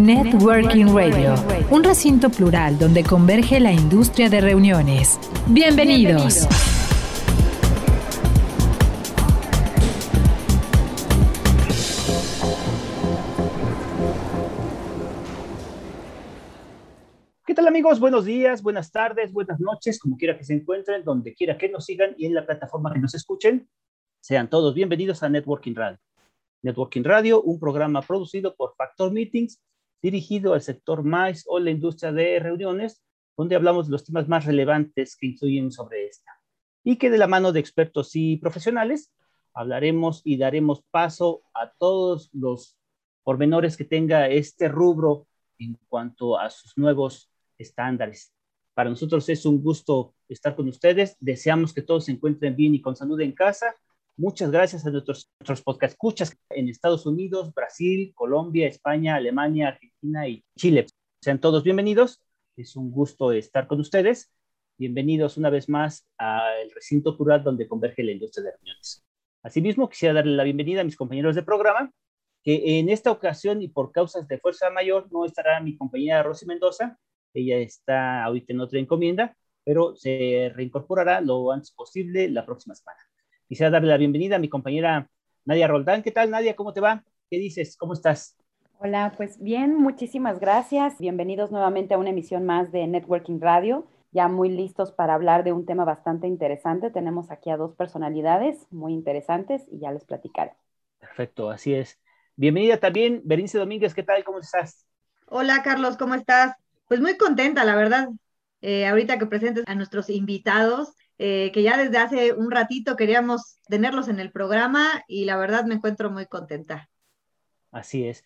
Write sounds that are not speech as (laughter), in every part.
Networking Radio, un recinto plural donde converge la industria de reuniones. Bienvenidos. ¿Qué tal amigos? Buenos días, buenas tardes, buenas noches, como quiera que se encuentren, donde quiera que nos sigan y en la plataforma que nos escuchen. Sean todos bienvenidos a Networking Radio. Networking Radio, un programa producido por Factor Meetings dirigido al sector más o la industria de reuniones, donde hablamos de los temas más relevantes que influyen sobre esta. Y que de la mano de expertos y profesionales hablaremos y daremos paso a todos los pormenores que tenga este rubro en cuanto a sus nuevos estándares. Para nosotros es un gusto estar con ustedes. Deseamos que todos se encuentren bien y con salud en casa Muchas gracias a nuestros, nuestros podcast escuchas en Estados Unidos, Brasil, Colombia, España, Alemania, Argentina y Chile. Sean todos bienvenidos. Es un gusto estar con ustedes. Bienvenidos una vez más al recinto plural donde converge la industria de reuniones. Asimismo, quisiera darle la bienvenida a mis compañeros de programa, que en esta ocasión y por causas de fuerza mayor no estará mi compañera Rosy Mendoza. Ella está ahorita en otra encomienda, pero se reincorporará lo antes posible la próxima semana. Quisiera darle la bienvenida a mi compañera Nadia Roldán. ¿Qué tal, Nadia? ¿Cómo te va? ¿Qué dices? ¿Cómo estás? Hola, pues bien, muchísimas gracias. Bienvenidos nuevamente a una emisión más de Networking Radio. Ya muy listos para hablar de un tema bastante interesante. Tenemos aquí a dos personalidades muy interesantes y ya les platicaré. Perfecto, así es. Bienvenida también, Berenice Domínguez. ¿Qué tal? ¿Cómo estás? Hola, Carlos, ¿cómo estás? Pues muy contenta, la verdad. Eh, ahorita que presentes a nuestros invitados, eh, que ya desde hace un ratito queríamos tenerlos en el programa y la verdad me encuentro muy contenta. Así es.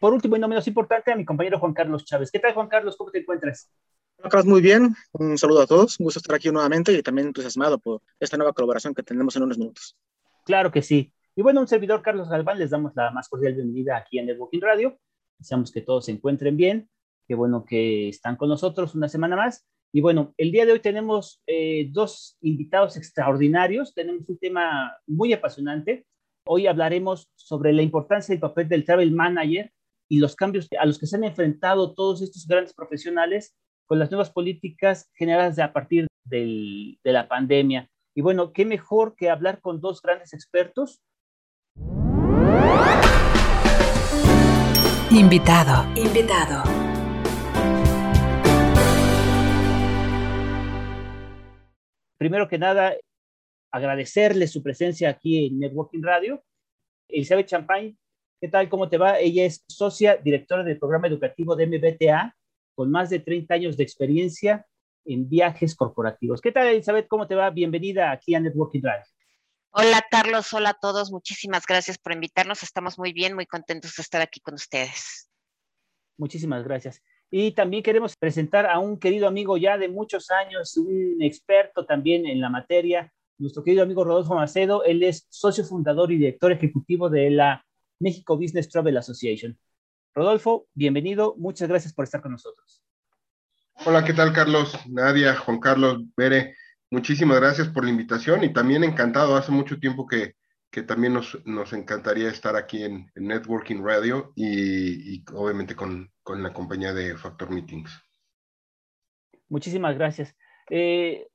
Por último y no menos importante, a mi compañero Juan Carlos Chávez. ¿Qué tal, Juan Carlos? ¿Cómo te encuentras? Carlos, muy bien. Un saludo a todos. Un gusto estar aquí nuevamente y también entusiasmado por esta nueva colaboración que tenemos en unos minutos. Claro que sí. Y bueno, un servidor, Carlos Galván, les damos la más cordial bienvenida aquí en Networking Radio. Deseamos que todos se encuentren bien. Qué bueno que están con nosotros una semana más. Y bueno, el día de hoy tenemos eh, dos invitados extraordinarios, tenemos un tema muy apasionante. Hoy hablaremos sobre la importancia del papel del travel manager y los cambios a los que se han enfrentado todos estos grandes profesionales con las nuevas políticas generadas a partir del, de la pandemia. Y bueno, qué mejor que hablar con dos grandes expertos. Invitado. Invitado. Primero que nada, agradecerle su presencia aquí en Networking Radio. Elizabeth Champagne, ¿qué tal? ¿Cómo te va? Ella es socia directora del programa educativo de MBTA, con más de 30 años de experiencia en viajes corporativos. ¿Qué tal, Elizabeth? ¿Cómo te va? Bienvenida aquí a Networking Radio. Hola, Carlos. Hola a todos. Muchísimas gracias por invitarnos. Estamos muy bien, muy contentos de estar aquí con ustedes. Muchísimas gracias. Y también queremos presentar a un querido amigo ya de muchos años, un experto también en la materia, nuestro querido amigo Rodolfo Macedo. Él es socio fundador y director ejecutivo de la México Business Travel Association. Rodolfo, bienvenido. Muchas gracias por estar con nosotros. Hola, ¿qué tal, Carlos? Nadia, Juan Carlos, Bere. Muchísimas gracias por la invitación y también encantado. Hace mucho tiempo que, que también nos, nos, encantaría estar aquí en, Networking Radio y, y obviamente con, con, la compañía de Factor Meetings. Muchísimas gracias. Eh,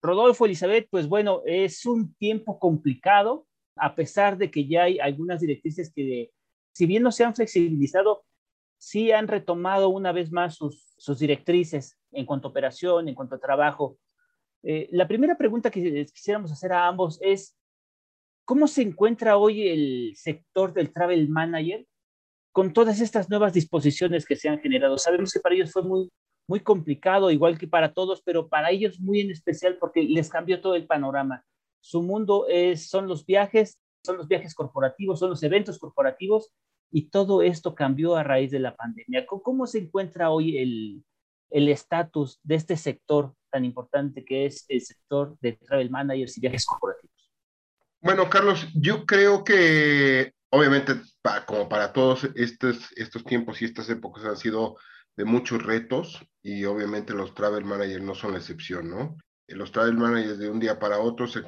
Rodolfo, Elizabeth, pues bueno, es un tiempo complicado, a pesar de que ya hay algunas directrices que, si bien no se han flexibilizado, sí han retomado una vez más sus, sus directrices en cuanto a operación, en cuanto a trabajo. Eh, la primera pregunta que quisiéramos hacer a ambos es, ¿Cómo se encuentra hoy el sector del travel manager con todas estas nuevas disposiciones que se han generado? Sabemos que para ellos fue muy, muy complicado, igual que para todos, pero para ellos muy en especial porque les cambió todo el panorama. Su mundo es, son los viajes son los viajes corporativos, son los eventos corporativos y todo esto cambió a raíz de la pandemia. ¿Cómo se encuentra hoy el estatus de este sector tan importante que es el sector de travel managers y viajes corporativos? Bueno, Carlos, yo creo que obviamente como para todos estos, estos tiempos y estas épocas han sido de muchos retos y obviamente los travel managers no son la excepción, ¿no? Los travel managers de un día para otro se,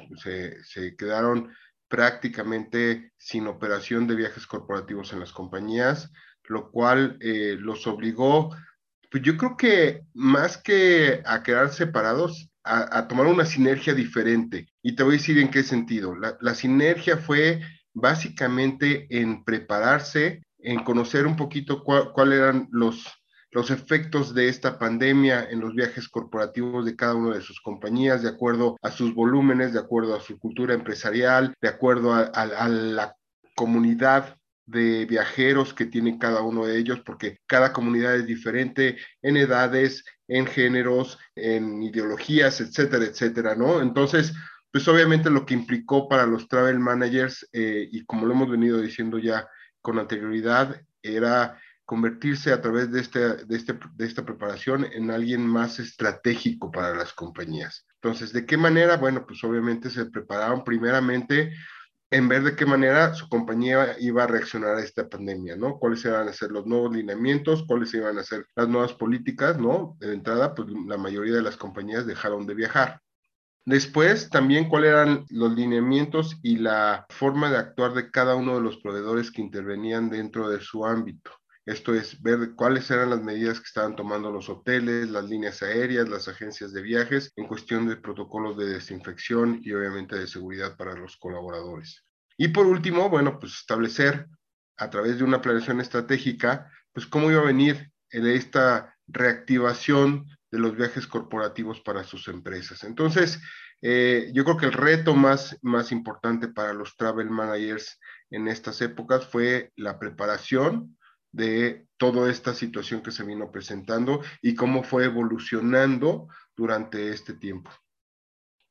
se, quedaron prácticamente sin operación de viajes corporativos en las compañías, lo cual eh, los obligó, pues yo creo que más que a quedar separados, a, tomar una sinergia diferente. Y te voy a decir en qué sentido. La, la sinergia fue básicamente en prepararse, en conocer un poquito cuáles eran los los efectos de esta pandemia en los viajes corporativos de cada una de sus compañías, de acuerdo a sus volúmenes, de acuerdo a su cultura empresarial, de acuerdo a, la comunidad de viajeros que tiene cada uno de ellos, porque cada comunidad es diferente en edades, en géneros, en ideologías, etcétera, etcétera, ¿no? Entonces, pues obviamente lo que implicó para los travel managers, eh, y como lo hemos venido diciendo ya con anterioridad, era convertirse a través de, este, de, este, de esta preparación en alguien más estratégico para las compañías. Entonces, ¿de qué manera? Bueno, pues obviamente se prepararon primeramente en ver de qué manera su compañía iba a reaccionar a esta pandemia, ¿no? ¿Cuáles iban a ser los nuevos lineamientos? ¿Cuáles iban a ser las nuevas políticas, ¿no? De entrada, pues la mayoría de las compañías dejaron de viajar. Después, también cuáles eran los lineamientos y la forma de actuar de cada uno de los proveedores que intervenían dentro de su ámbito. Esto es ver cuáles eran las medidas que estaban tomando los hoteles, las líneas aéreas, las agencias de viajes en cuestión de protocolos de desinfección y obviamente de seguridad para los colaboradores. Y por último, bueno, pues establecer a través de una planeación estratégica, pues cómo iba a venir esta reactivación de los viajes corporativos para sus empresas. Entonces, eh, yo creo que el reto más, más importante para los travel managers en estas épocas fue la preparación, de toda esta situación que se vino presentando y cómo fue evolucionando durante este tiempo.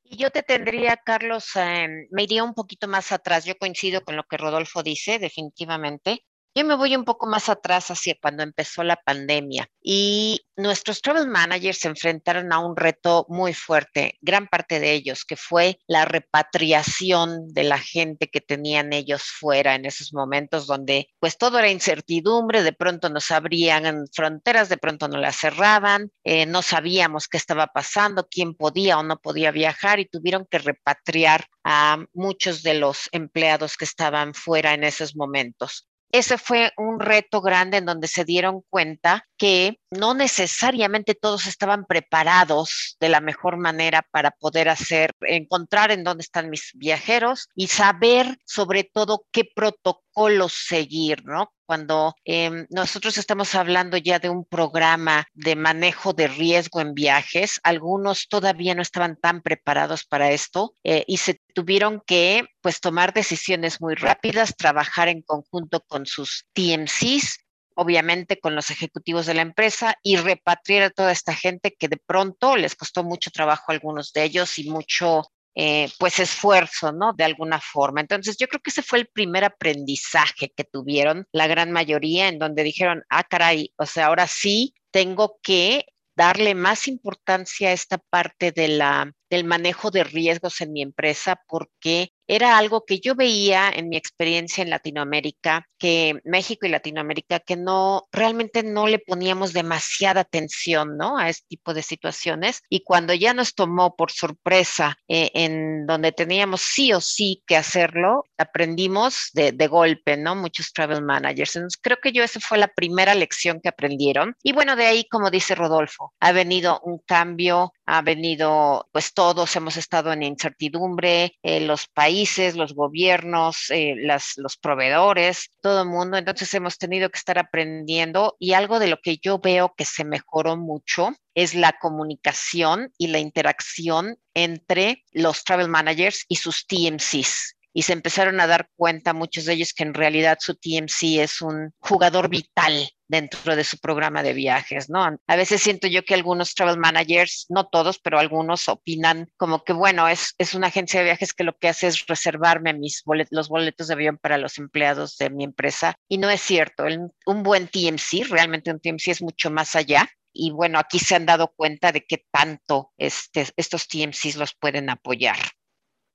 Yo te tendría, Carlos, em, me iría un poquito más atrás. Yo coincido con lo que Rodolfo dice, definitivamente. Yo me voy un poco más atrás hacia cuando empezó la pandemia y nuestros travel managers se enfrentaron a un reto muy fuerte, gran parte de ellos, que fue la repatriación de la gente que tenían ellos fuera en esos momentos donde pues todo era incertidumbre, de pronto nos abrían fronteras, de pronto nos las cerraban, eh, no sabíamos qué estaba pasando, quién podía o no podía viajar y tuvieron que repatriar a muchos de los empleados que estaban fuera en esos momentos ese fue un reto grande en donde se dieron cuenta que no necesariamente todos estaban preparados de la mejor manera para poder hacer, encontrar en dónde están mis viajeros y saber sobre todo qué protocolos seguir, ¿no? Cuando em, nosotros estamos hablando ya de un programa de manejo de riesgo en viajes, algunos todavía no estaban tan preparados para esto eh, y se tuvieron que pues tomar decisiones muy rápidas, trabajar en conjunto con sus TMCs obviamente con los ejecutivos de la empresa y repatriar a toda esta gente que de pronto les costó mucho trabajo a algunos de ellos y mucho eh, pues esfuerzo, ¿no? De alguna forma. Entonces yo creo que ese fue el primer aprendizaje que tuvieron la gran mayoría en donde dijeron, ah, caray, o sea, ahora sí tengo que darle más importancia a esta parte de la, del manejo de riesgos en mi empresa porque era algo que yo veía en mi experiencia en Latinoamérica, que México y Latinoamérica, que no, realmente no le poníamos demasiada atención, ¿no? A este tipo de situaciones. Y cuando ya nos tomó por sorpresa eh, en donde teníamos sí o sí que hacerlo, aprendimos de, golpe, ¿no? Muchos travel managers. Entonces, creo que yo esa fue la primera lección que aprendieron. Y bueno, de ahí, como dice Rodolfo, ha venido un cambio, ha venido, pues todos hemos estado en incertidumbre, eh, los países los gobiernos, eh, las, los proveedores, todo el mundo. Entonces hemos tenido que estar aprendiendo y algo de lo que yo veo que se mejoró mucho es la comunicación y la interacción entre los travel managers y sus TMCs y se empezaron a dar cuenta muchos de ellos que en realidad su TMC es un jugador vital dentro de su programa de viajes, ¿no? A veces siento yo que algunos travel managers, no todos, pero algunos opinan como que, bueno, es, es una agencia de viajes que lo que hace es reservarme mis los boletos de avión para los empleados de mi empresa y no es cierto. un buen TMC, realmente un TMC es mucho más allá. Y bueno, aquí se han dado cuenta de que tanto este, estos TMCs los pueden apoyar.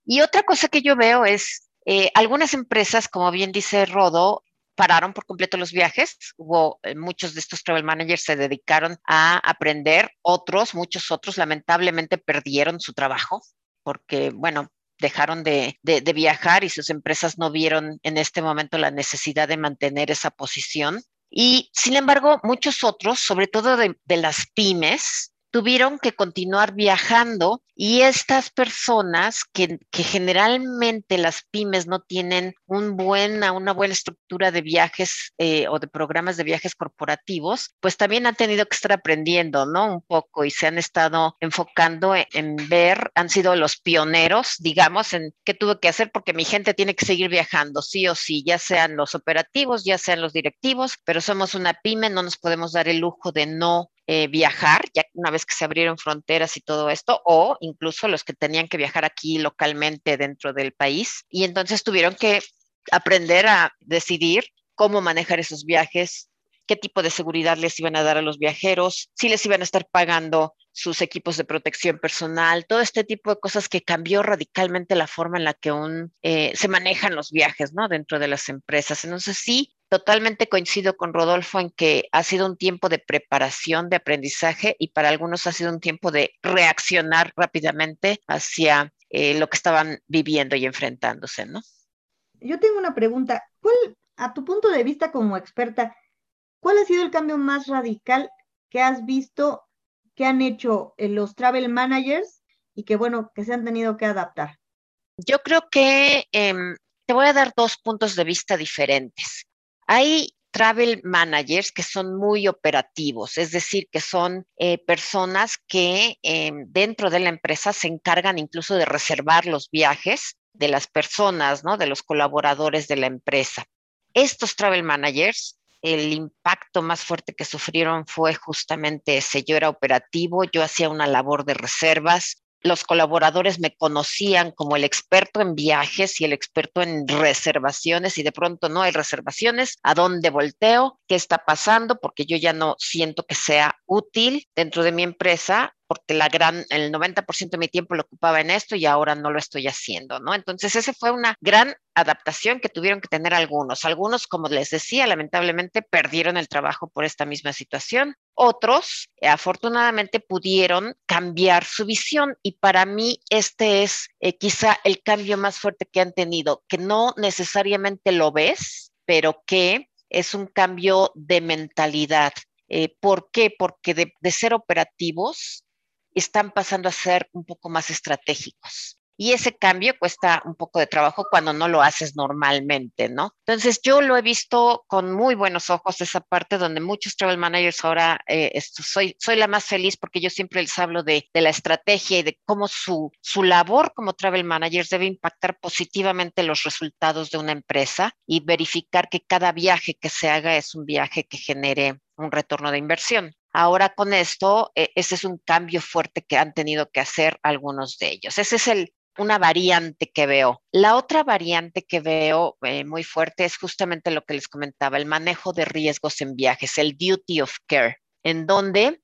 Y otra cosa que yo veo es eh, algunas empresas, como bien dice Rodo, pararon por completo los viajes. Hubo eh, muchos de estos travel managers se dedicaron a aprender, otros, muchos otros, lamentablemente perdieron su trabajo porque, bueno, dejaron de, viajar y sus empresas no vieron en este momento la necesidad de mantener esa posición. Y sin embargo, muchos otros, sobre todo de las pymes, tuvieron que continuar viajando y estas personas que, generalmente las pymes no tienen un buena, una buena estructura de viajes eh, o de programas de viajes corporativos, pues también han tenido que estar aprendiendo, ¿no? Un poco y se han estado enfocando en, en ver, han sido los pioneros, digamos, en qué tuve que hacer porque mi gente tiene que seguir viajando, sí o sí, ya sean los operativos, ya sean los directivos, pero somos una pyme, no nos podemos dar el lujo de no eh, viajar, ya una vez que se abrieron fronteras y todo esto, o incluso los que tenían que viajar aquí localmente dentro del país. Y entonces tuvieron que aprender a decidir cómo manejar esos viajes, qué tipo de seguridad les iban a dar a los viajeros, si les iban a estar pagando sus equipos de protección personal, todo este tipo de cosas que cambió radicalmente la forma en la que un, eh, se manejan los viajes ¿no? dentro de las empresas. Entonces sí, totalmente coincido con Rodolfo en que ha sido un tiempo de preparación, de aprendizaje y para algunos ha sido un tiempo de reaccionar rápidamente hacia eh, lo que estaban viviendo y enfrentándose, ¿no? Yo tengo una pregunta. ¿Cuál, a tu punto de vista como experta, cuál ha sido el cambio más radical que has visto que han hecho eh, los travel managers y que, bueno, que se han tenido que adaptar? Yo creo que em, te voy a dar dos puntos de vista diferentes. Hay travel managers que son muy operativos, es decir, que son eh, personas que em, dentro de la empresa se encargan incluso de reservar los viajes de las personas, ¿no? De los colaboradores de la empresa. Estos travel managers el impacto más fuerte que sufrieron fue justamente ese. Yo era operativo, yo hacía una labor de reservas, los colaboradores me conocían como el experto en viajes y el experto en reservaciones y de pronto no hay reservaciones, ¿a dónde volteo? ¿Qué está pasando? Porque yo ya no siento que sea útil dentro de mi empresa porque la gran, el 90% de mi tiempo lo ocupaba en esto y ahora no lo estoy haciendo, ¿no? Entonces, esa fue una gran adaptación que tuvieron que tener algunos. Algunos, como les decía, lamentablemente perdieron el trabajo por esta misma situación. Otros, afortunadamente, pudieron cambiar su visión y para mí este es eh, quizá el cambio más fuerte que han tenido, que no necesariamente lo ves, pero que es un cambio de mentalidad. Eh, ¿Por qué? Porque de, ser operativos están pasando a ser un poco más estratégicos. Y ese cambio cuesta un poco de trabajo cuando no lo haces normalmente, ¿no? Entonces yo lo he visto con muy buenos ojos, esa parte donde muchos travel managers ahora, eh, soy, la más feliz porque yo siempre les hablo de, de la estrategia y de cómo su, su labor como travel managers debe impactar positivamente los resultados de una empresa y verificar que cada viaje que se haga es un viaje que genere un retorno de inversión. Ahora con esto, eh, ese es un cambio fuerte que han tenido que hacer algunos de ellos. Esa es el, una variante que veo. La otra variante que veo eh, muy fuerte es justamente lo que les comentaba, el manejo de riesgos en viajes, el duty of care, en donde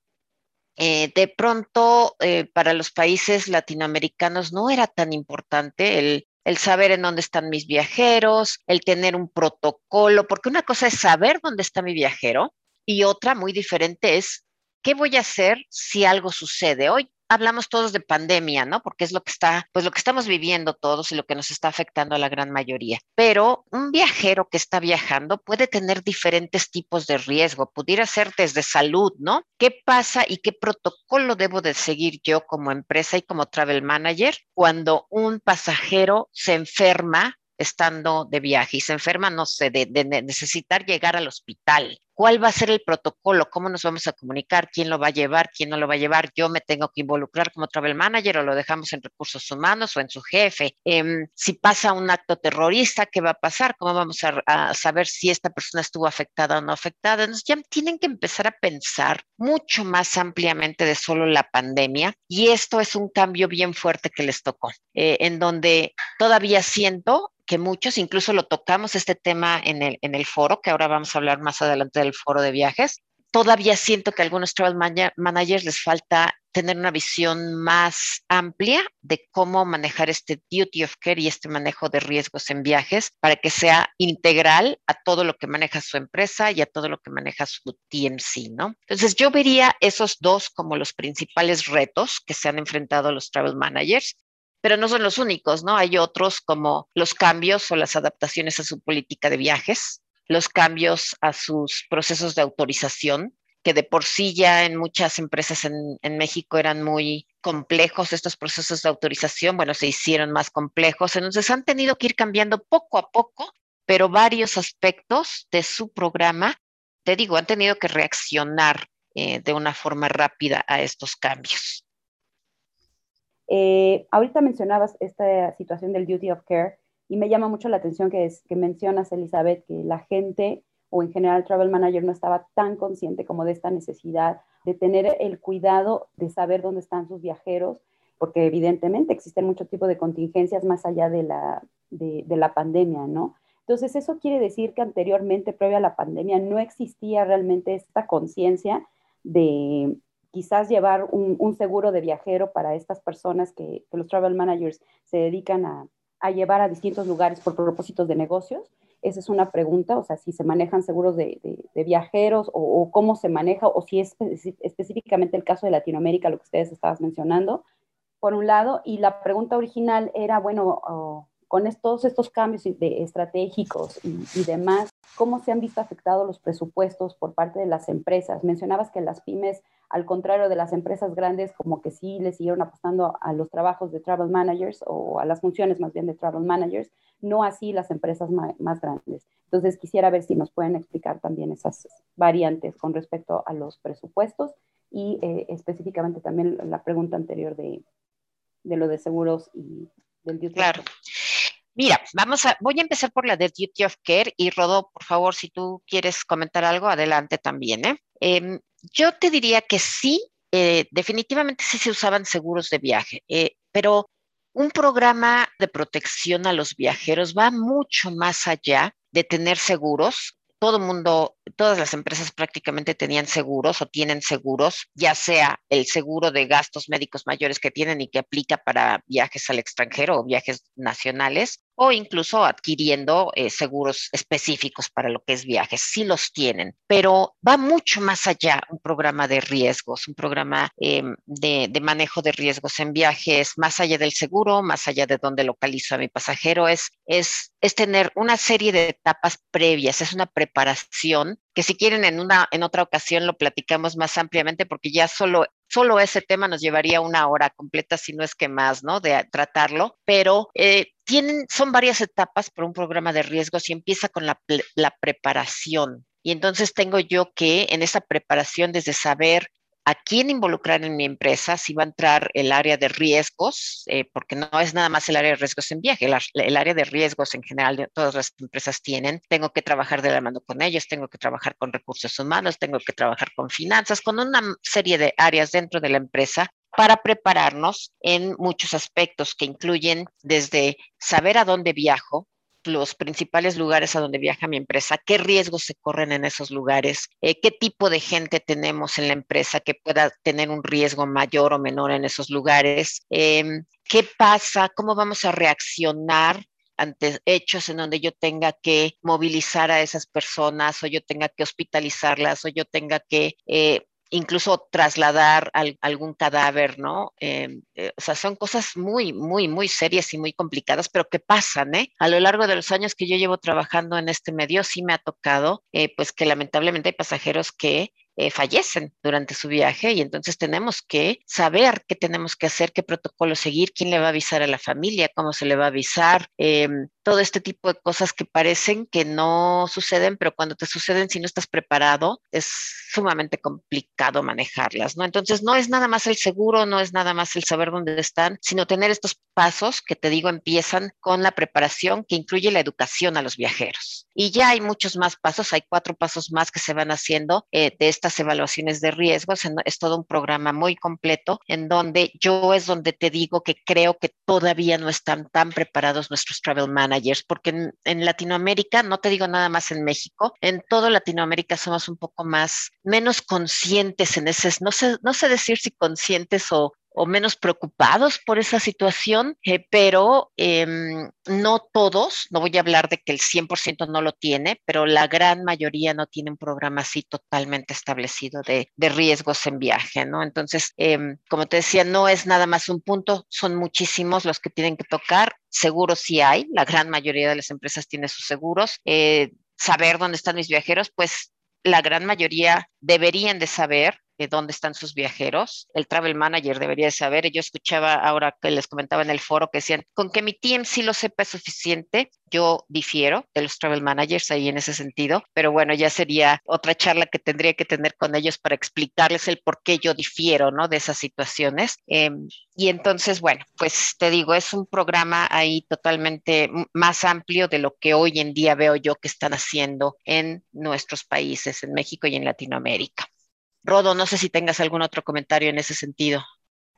eh, de pronto para los países latinoamericanos no era tan importante el, el saber en dónde están mis viajeros, el tener un protocolo, porque una cosa es saber dónde está mi viajero y otra muy diferente es, ¿qué voy a hacer si algo sucede? Hoy hablamos todos de pandemia, ¿no? Porque es lo que está, pues lo que estamos viviendo todos y lo que nos está afectando a la gran mayoría. Pero un viajero que está viajando puede tener diferentes tipos de riesgo, pudiera ser desde salud, ¿no? ¿Qué pasa y qué protocolo debo de seguir yo como empresa y como travel manager cuando un pasajero se enferma estando de viaje y se enferma, no sé, de, de necesitar llegar al hospital cuál va a ser el protocolo, cómo nos vamos a comunicar, quién lo va a llevar, quién no lo va a llevar, yo me tengo que involucrar como travel manager o lo dejamos en recursos humanos o en su jefe. Em, si pasa un acto terrorista, ¿qué va a pasar? ¿Cómo vamos a, saber si esta persona estuvo afectada o no afectada? Entonces ya tienen que empezar a pensar mucho más ampliamente de solo la pandemia y esto es un cambio bien fuerte que les tocó, eh, en donde todavía siento que muchos, incluso lo tocamos este tema en el, en el foro, que ahora vamos a hablar más adelante del foro de viajes, todavía siento que a algunos travel managers les falta tener una visión más amplia de cómo manejar este duty of care y este manejo de riesgos en viajes para que sea integral a todo lo que maneja su empresa y a todo lo que maneja su TMC, ¿no? Entonces yo vería esos dos como los principales retos que se han enfrentado los travel managers pero no son los únicos, ¿no? Hay otros como los cambios o las adaptaciones a su política de viajes, los cambios a sus procesos de autorización, que de por sí ya en muchas empresas en, México eran muy complejos estos procesos de autorización, bueno, se hicieron más complejos, entonces han tenido que ir cambiando poco a poco, pero varios aspectos de su programa, te digo, han tenido que reaccionar eh, de una forma rápida a estos cambios. Eh, ahorita mencionabas esta situación del duty of care y me llama mucho la atención que, mencionas, Elizabeth, que la gente o en general el travel manager no estaba tan consciente como de esta necesidad de tener el cuidado de saber dónde están sus viajeros, porque evidentemente existen muchos tipos de contingencias más allá de la, de la pandemia, ¿no? Entonces, eso quiere decir que anteriormente, previa a la pandemia, no existía realmente esta conciencia de, quizás llevar un, seguro de viajero para estas personas que, los travel managers se dedican a, llevar a distintos lugares por propósitos de negocios? Esa es una pregunta, o sea, si se manejan seguros de, viajeros o, cómo se maneja, o si es específicamente el caso de Latinoamérica, lo que ustedes estaban mencionando, por un lado. Y la pregunta original era, bueno, con todos estos cambios estratégicos y, demás, ¿cómo se han visto afectados los presupuestos por parte de las empresas? Mencionabas que las pymes, al contrario de las empresas grandes, como que sí le siguieron apostando a los trabajos de travel managers o a las funciones más bien de travel managers, no así las empresas más, grandes. Entonces, quisiera ver si nos pueden explicar también esas variantes con respecto a los presupuestos y eh, específicamente también la pregunta anterior de, de lo de seguros y del Claro. Mira, vamos a, voy a empezar por la de Duty of Care y Rodo, por favor, si tú quieres comentar algo, adelante también. ¿eh? Em, yo te diría que sí, eh, definitivamente sí se usaban seguros de viaje, eh, pero un programa de protección a los viajeros va mucho más allá de tener seguros todo mundo, todas las empresas prácticamente tenían seguros o tienen seguros, ya sea el seguro de gastos médicos mayores que tienen y que aplica para viajes al extranjero o viajes nacionales, o incluso adquiriendo eh, seguros específicos para lo que es viajes. Sí los tienen, pero va mucho más allá un programa de riesgos, un programa em, de, de, manejo de riesgos en viajes, más allá del seguro, más allá de dónde localizo a mi pasajero, es, es, es tener una serie de etapas previas, es una preparación que si quieren en, una, en otra ocasión lo platicamos más ampliamente porque ya solo, solo ese tema nos llevaría una hora completa, si no es que más, ¿no? De tratarlo, pero eh, tienen, son varias etapas por un programa de riesgos y empieza con la, la preparación. Y entonces tengo yo que en esa preparación desde saber a quién involucrar en mi empresa, si va a entrar el área de riesgos, eh, porque no es nada más el área de riesgos en viaje, el, área de riesgos en general todas las empresas tienen. Tengo que trabajar de la mano con ellos, tengo que trabajar con recursos humanos, tengo que trabajar con finanzas, con una serie de áreas dentro de la empresa para prepararnos en muchos aspectos que incluyen desde saber a dónde viajo, los principales lugares a donde viaja mi empresa, qué riesgos se corren en esos lugares, eh, qué tipo de gente tenemos en la empresa que pueda tener un riesgo mayor o menor en esos lugares, em, qué pasa, cómo vamos a reaccionar ante hechos en donde yo tenga que movilizar a esas personas o yo tenga que hospitalizarlas o yo tenga que eh, incluso trasladar algún cadáver, ¿no? Em, eh, o sea, son cosas muy, muy, muy serias y muy complicadas, pero que pasan, ¿eh? A lo largo de los años que yo llevo trabajando en este medio, sí me ha tocado, eh, pues que lamentablemente hay pasajeros que eh, fallecen durante su viaje y entonces tenemos que saber qué tenemos que hacer, qué protocolo seguir, quién le va a avisar a la familia, cómo se le va a avisar, em, todo este tipo de cosas que parecen que no suceden, pero cuando te suceden, si no estás preparado, es sumamente complicado manejarlas, ¿no? Entonces, no es nada más el seguro, no es nada más el saber dónde están, sino tener estos pasos que te digo empiezan con la preparación que incluye la educación a los viajeros. Y ya hay muchos más pasos, hay cuatro pasos más que se van haciendo eh, de estas evaluaciones de riesgos. Es todo un programa muy completo en donde yo es donde te digo que creo que todavía no están tan preparados nuestros travel managers, porque en, Latinoamérica, no te digo nada más en México, en toda Latinoamérica somos un poco más, menos conscientes en ese, no sé, no sé decir si conscientes o, o menos preocupados por esa situación, eh, pero em, no todos, no voy a hablar de que el 100% no lo tiene, pero la gran mayoría no tiene un programa así totalmente establecido de, riesgos en viaje, ¿no? Entonces, em, como te decía, no es nada más un punto, son muchísimos los que tienen que tocar. Seguros sí hay, la gran mayoría de las empresas tiene sus seguros. Eh, saber dónde están mis viajeros, pues la gran mayoría deberían de saber de dónde están sus viajeros. El travel manager debería saber. Yo escuchaba ahora que les comentaba en el foro que decían, con que mi team sí lo sepa suficiente. Yo difiero de los travel managers ahí en ese sentido, pero bueno, ya sería otra charla que tendría que tener con ellos para explicarles el por qué yo difiero, ¿no? De esas situaciones. Em, y entonces, bueno, pues te digo, es un programa ahí totalmente más amplio de lo que hoy en día veo yo que están haciendo en nuestros países, en México y en Latinoamérica. Rodo, no sé si tengas algún otro comentario en ese sentido.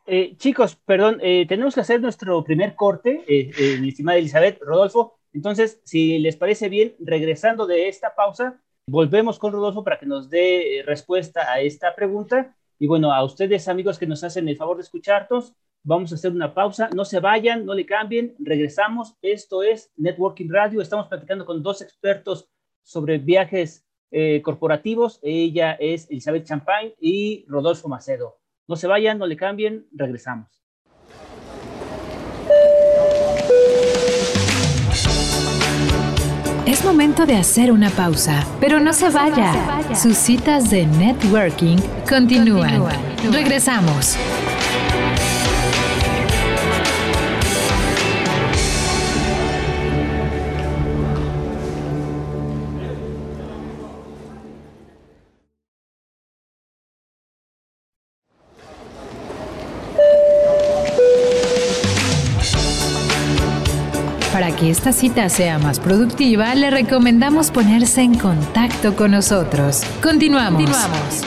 Eh, chicos, perdón, eh, tenemos que hacer nuestro primer corte, eh, mi estimada Elizabeth, Rodolfo. Entonces, si les parece bien, regresando de esta pausa, volvemos con Rodolfo para que nos dé respuesta a esta pregunta. Y bueno, a ustedes, amigos que nos hacen el favor de escucharnos, vamos a hacer una pausa. No se vayan, no le cambien, regresamos. Esto es Networking Radio. Estamos platicando con dos expertos sobre viajes eh, corporativos. Ella es Elizabeth Champagne y Rodolfo Macedo. No se vayan, no le cambien, regresamos. Es momento de hacer una pausa, pero no se vaya. Sus citas de networking continúan. Regresamos. Que esta cita sea más productiva, le recomendamos ponerse en contacto con nosotros. Continuamos. Continuamos.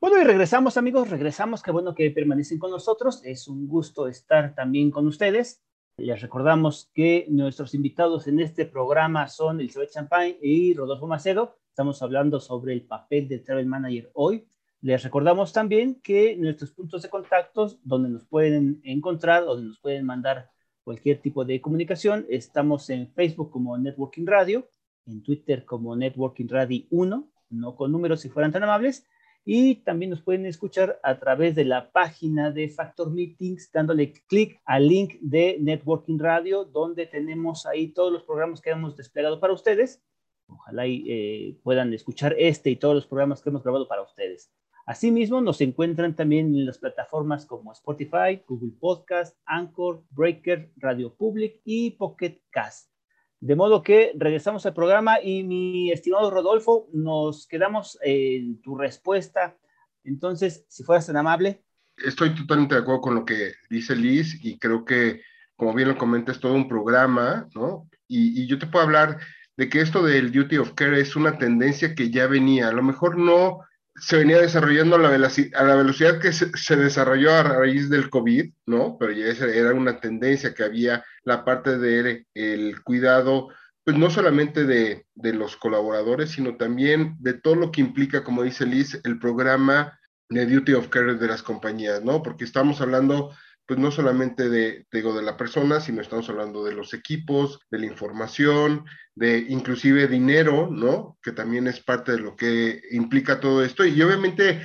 Bueno, y regresamos amigos, regresamos, qué bueno que permanecen con nosotros, es un gusto estar también con ustedes. Les recordamos que nuestros invitados en este programa son Elizabeth Champagne y Rodolfo Macedo. Estamos hablando sobre el papel de Travel Manager hoy. Les recordamos también que nuestros puntos de contactos, donde nos pueden encontrar, donde nos pueden mandar cualquier tipo de comunicación, estamos en Facebook como Networking Radio, en Twitter como Networking Radio 1, no con números si fueran tan amables, y también nos pueden escuchar a través de la página de Factor Meetings, dándole clic al link de Networking Radio, donde tenemos ahí todos los programas que hemos desplegado para ustedes. Ojalá eh, puedan escuchar este y todos los programas que hemos grabado para ustedes. Asimismo, nos encuentran también en las plataformas como Spotify, Google Podcast, Anchor, Breaker, Radio Public y Pocket Cast. De modo que regresamos al programa y mi estimado Rodolfo, nos quedamos en tu respuesta. Entonces, si fueras tan amable. Estoy totalmente de acuerdo con lo que dice Liz y creo que, como bien lo comenta, es todo un programa, ¿no? Y, y yo te puedo hablar de que esto del duty of care es una tendencia que ya venía. A lo mejor no se venía desarrollando a la, velocidad, que se, desarrolló a raíz del COVID, ¿no? Pero ya era una tendencia que había la parte del el cuidado, pues no solamente de, de, los colaboradores, sino también de todo lo que implica, como dice Liz, el programa de Duty of Care de las compañías, ¿no? Porque estamos hablando pues no solamente de, digo, de la persona, sino estamos hablando de los equipos, de la información, de inclusive dinero, ¿no? Que también es parte de lo que implica todo esto. Y obviamente,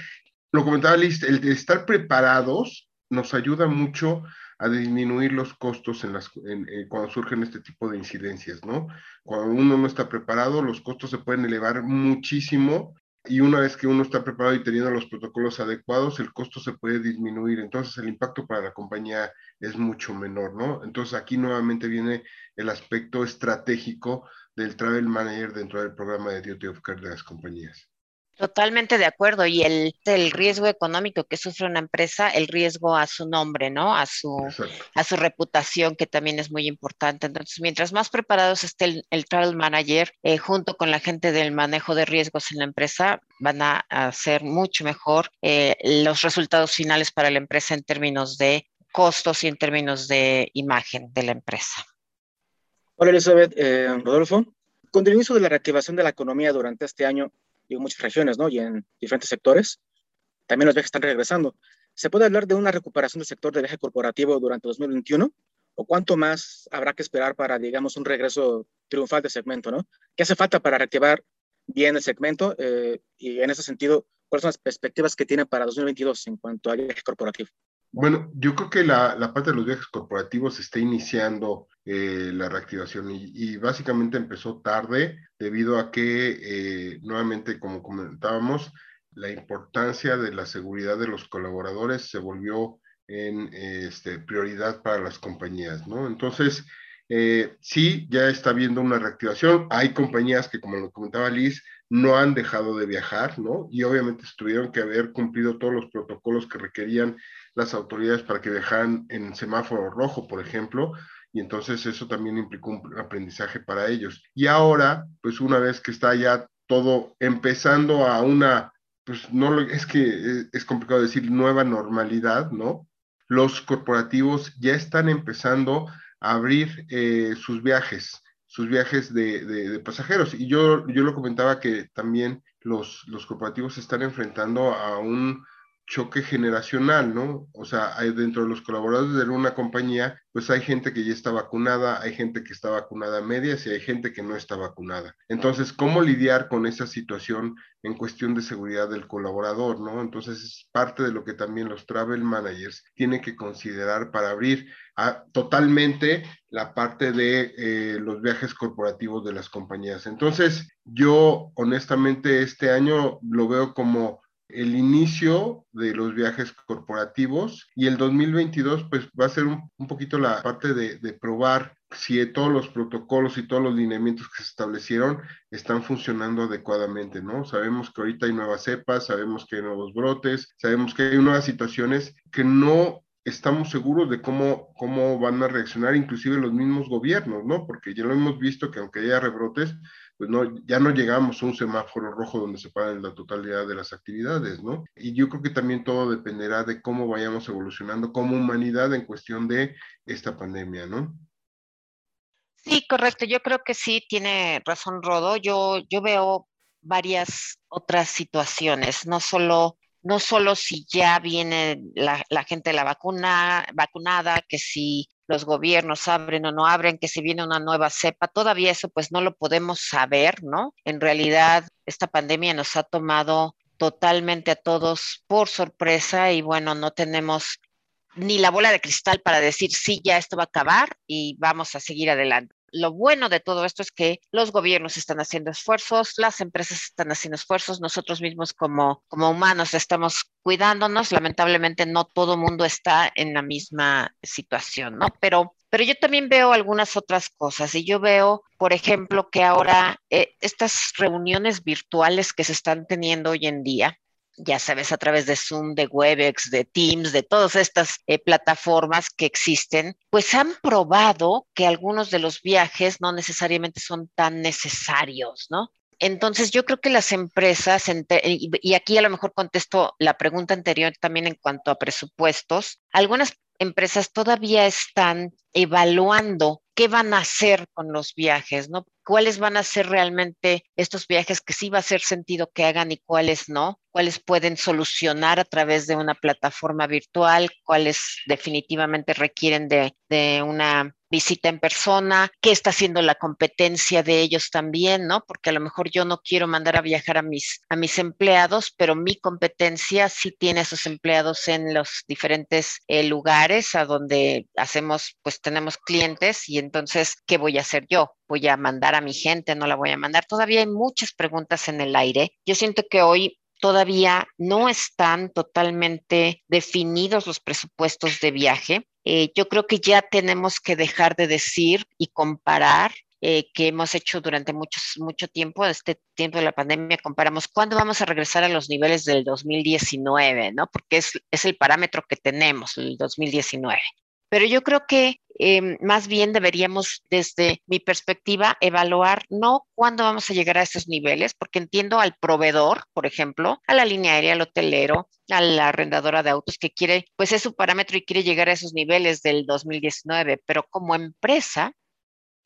lo comentaba Liz, el estar preparados nos ayuda mucho a disminuir los costos en las, eh, cuando surgen este tipo de incidencias, ¿no? Cuando uno no está preparado, los costos se pueden elevar muchísimo y una vez que uno está preparado y teniendo los protocolos adecuados, el costo se puede disminuir. Entonces el impacto para la compañía es mucho menor, ¿no? Entonces aquí nuevamente viene el aspecto estratégico del Travel Manager dentro del programa de Duty of Care de las compañías. Totalmente de acuerdo. Y el, el, riesgo económico que sufre una empresa, el riesgo a su nombre, ¿no? A su, a su reputación, que también es muy importante. Entonces, mientras más preparados esté el, travel manager, eh, junto con la gente del manejo de riesgos en la empresa, van a hacer mucho mejor eh, los resultados finales para la empresa en términos de costos y en términos de imagen de la empresa. Hola Elizabeth, eh, Rodolfo. Con el inicio de la reactivación de la economía durante este año, en muchas regiones, ¿no? Y en diferentes sectores. También los viajes están regresando. ¿Se puede hablar de una recuperación del sector de viaje corporativo durante 2021? ¿O cuánto más habrá que esperar para, digamos, un regreso triunfal del segmento, ¿no? ¿Qué hace falta para reactivar bien el segmento? Eh, y en ese sentido, ¿cuáles son las perspectivas que tiene para 2022 en cuanto al viaje corporativo? Bueno, yo creo que la, la, parte de los viajes corporativos está iniciando eh, la reactivación y, básicamente empezó tarde debido a que, eh, nuevamente, como comentábamos, la importancia de la seguridad de los colaboradores se volvió en este, prioridad para las compañías, ¿no? Entonces, eh, sí, ya está habiendo una reactivación. Hay compañías que, como lo comentaba Liz, no han dejado de viajar, ¿no? Y obviamente tuvieron que haber cumplido todos los protocolos que requerían las autoridades para que viajaran en semáforo rojo, por ejemplo, y entonces eso también implicó un aprendizaje para ellos. Y ahora, pues una vez que está ya todo empezando a una, pues no es que es complicado decir nueva normalidad, ¿no? Los corporativos ya están empezando a abrir eh, sus viajes sus viajes de, pasajeros. Y yo, yo lo comentaba que también los, los corporativos se están enfrentando a un choque generacional, ¿no? O sea, hay dentro de los colaboradores de una compañía, pues hay gente que ya está vacunada, hay gente que está vacunada a medias y hay gente que no está vacunada. Entonces, ¿cómo lidiar con esa situación en cuestión de seguridad del colaborador, ¿no? Entonces, es parte de lo que también los travel managers tienen que considerar para abrir totalmente la parte de eh, los viajes corporativos de las compañías. Entonces, yo honestamente este año lo veo como el inicio de los viajes corporativos y el 2022 pues va a ser un, poquito la parte de, de, probar si todos los protocolos y todos los lineamientos que se establecieron están funcionando adecuadamente, ¿no? Sabemos que ahorita hay nuevas cepas, sabemos que hay nuevos brotes, sabemos que hay nuevas situaciones que no estamos seguros de cómo, cómo van a reaccionar inclusive los mismos gobiernos, ¿no? Porque ya lo hemos visto que aunque haya rebrotes, pues no, ya no llegamos a un semáforo rojo donde se paren la totalidad de las actividades, ¿no? Y yo creo que también todo dependerá de cómo vayamos evolucionando como humanidad en cuestión de esta pandemia, ¿no? Sí, correcto. Yo creo que sí tiene razón Rodo. Yo, yo veo varias otras situaciones, no solo no solo si ya viene la, la, gente la vacuna, vacunada, que si los gobiernos abren o no abren, que si viene una nueva cepa, todavía eso pues no lo podemos saber, ¿no? En realidad, esta pandemia nos ha tomado totalmente a todos por sorpresa y bueno, no tenemos ni la bola de cristal para decir sí, ya esto va a acabar y vamos a seguir adelante lo bueno de todo esto es que los gobiernos están haciendo esfuerzos, las empresas están haciendo esfuerzos, nosotros mismos como, como humanos estamos cuidándonos. Lamentablemente no todo mundo está en la misma situación, ¿no? Pero, pero yo también veo algunas otras cosas y yo veo, por ejemplo, que ahora eh, estas reuniones virtuales que se están teniendo hoy en día, ya sabes, a través de Zoom, de Webex, de Teams, de todas estas eh, plataformas que existen, pues han probado que algunos de los viajes no necesariamente son tan necesarios, ¿no? Entonces, yo creo que las empresas, y aquí a lo mejor contesto la pregunta anterior también en cuanto a presupuestos, algunas empresas todavía están evaluando qué van a hacer con los viajes, ¿no? ¿Cuáles van a ser realmente estos viajes que sí va a hacer sentido que hagan y cuáles no? Cuáles pueden solucionar a través de una plataforma virtual, cuáles definitivamente requieren de, una visita en persona, qué está haciendo la competencia de ellos también, ¿no? Porque a lo mejor yo no quiero mandar a viajar a mis, a mis empleados, pero mi competencia sí tiene a sus empleados en los diferentes eh, lugares a donde hacemos, pues tenemos clientes y entonces, ¿qué voy a hacer yo? voy a mandar a mi gente, no la voy a mandar. Todavía hay muchas preguntas en el aire. Yo siento que hoy todavía no están totalmente definidos los presupuestos de viaje. Eh, yo creo que ya tenemos que dejar de decir y comparar eh, que hemos hecho durante muchos, mucho tiempo, este tiempo de la pandemia, comparamos cuándo vamos a regresar a los niveles del 2019, ¿no? Porque es, es el parámetro que tenemos, el 2019. Pero yo creo que em, más bien deberíamos, desde mi perspectiva, evaluar no cuándo vamos a llegar a esos niveles, porque entiendo al proveedor, por ejemplo, a la línea aérea, al hotelero, a la arrendadora de autos que quiere, pues es su parámetro y quiere llegar a esos niveles del 2019, pero como empresa,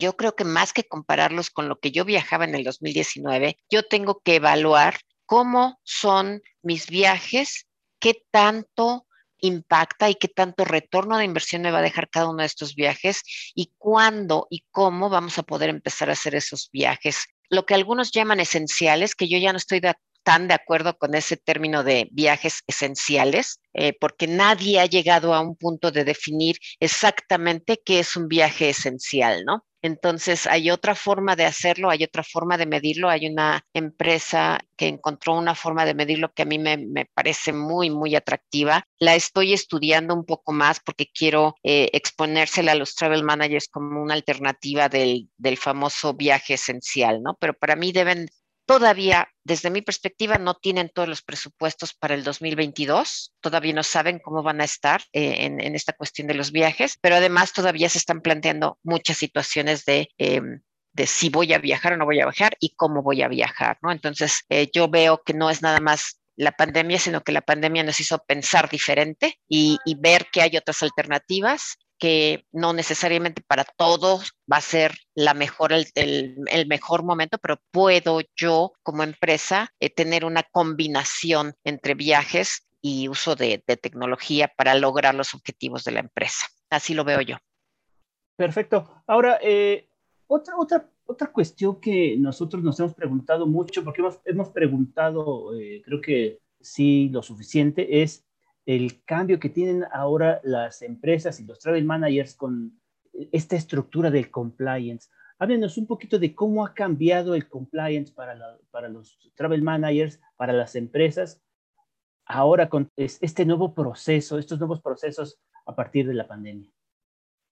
yo creo que más que compararlos con lo que yo viajaba en el 2019, yo tengo que evaluar cómo son mis viajes, qué tanto impacta y qué tanto retorno de inversión me va a dejar cada uno de estos viajes y cuándo y cómo vamos a poder empezar a hacer esos viajes. Lo que algunos llaman esenciales, que yo ya no estoy tan de acuerdo con ese término de viajes esenciales, eh, porque nadie ha llegado a un punto de definir exactamente qué es un viaje esencial, ¿no? Entonces, hay otra forma de hacerlo, hay otra forma de medirlo. Hay una empresa que encontró una forma de medirlo que a mí me, parece muy, muy atractiva. La estoy estudiando un poco más porque quiero eh, exponérsela a los travel managers como una alternativa del, del famoso viaje esencial, ¿no? Pero para mí deben Todavía, desde mi perspectiva, no tienen todos los presupuestos para el 2022, todavía no saben cómo van a estar eh, en, esta cuestión de los viajes, pero además todavía se están planteando muchas situaciones de... Em, de si voy a viajar o no voy a viajar y cómo voy a viajar, ¿no? Entonces, eh, yo veo que no es nada más la pandemia, sino que la pandemia nos hizo pensar diferente y, y, ver que hay otras alternativas que no necesariamente para todos va a ser la mejor, el, mejor momento, pero puedo yo como empresa eh, tener una combinación entre viajes y uso de, tecnología para lograr los objetivos de la empresa. Así lo veo yo. Perfecto. Ahora, eh, otra, otra, otra cuestión que nosotros nos hemos preguntado mucho, porque hemos, preguntado, eh, creo que sí, lo suficiente, es el cambio que tienen ahora las empresas y los travel managers con esta estructura del compliance. Háblenos un poquito de cómo ha cambiado el compliance para, para los travel managers, para las empresas, ahora con este nuevo proceso, estos nuevos procesos a partir de la pandemia.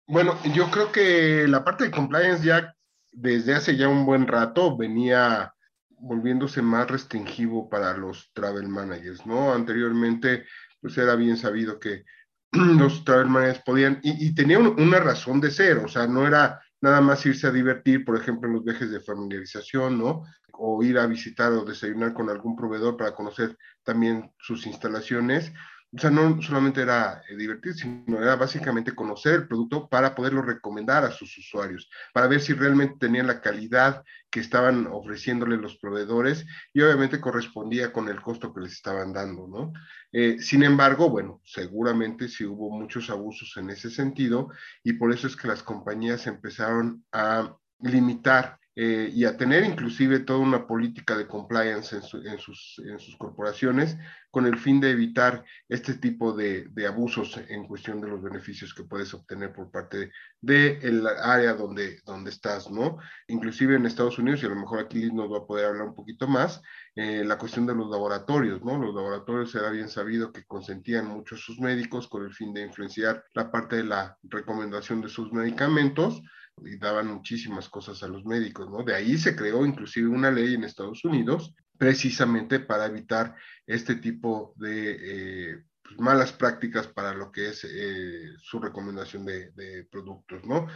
Bueno, yo creo que la parte de compliance ya desde hace ya un buen rato venía volviéndose más restringivo para los travel managers, ¿no? Anteriormente pues era bien sabido que (clears throat) los travel managers podían, y, y tenían una razón de ser, o sea, no era nada más irse a divertir, por ejemplo, en los viajes de familiarización, ¿no? O ir a visitar o desayunar con algún proveedor para conocer también sus instalaciones, o sea, no solamente era eh, divertirse, sino era básicamente conocer el producto para poderlo recomendar a sus usuarios, para ver si realmente tenían la calidad que estaban ofreciéndole los proveedores y obviamente correspondía con el costo que les estaban dando, ¿no? Eh, sin embargo, bueno, seguramente sí hubo muchos abusos en ese sentido y por eso es que las compañías empezaron a limitar eh, y a tener inclusive toda una política de compliance en, sus, corporaciones con el fin de evitar este tipo de, de, abusos en cuestión de los beneficios que puedes obtener por parte del el área donde, donde estás, ¿no? Inclusive en Estados Unidos, y a lo mejor aquí nos va a poder hablar un poquito más, eh, la cuestión de los laboratorios, ¿no? Los laboratorios era bien sabido que consentían mucho a sus médicos con el fin de influenciar la parte de la recomendación de sus medicamentos, y daban muchísimas cosas a los médicos, ¿no? De ahí se creó inclusive una ley en Estados Unidos precisamente para evitar este tipo de eh, pues, malas prácticas para lo que es eh, su recomendación de, productos, ¿no?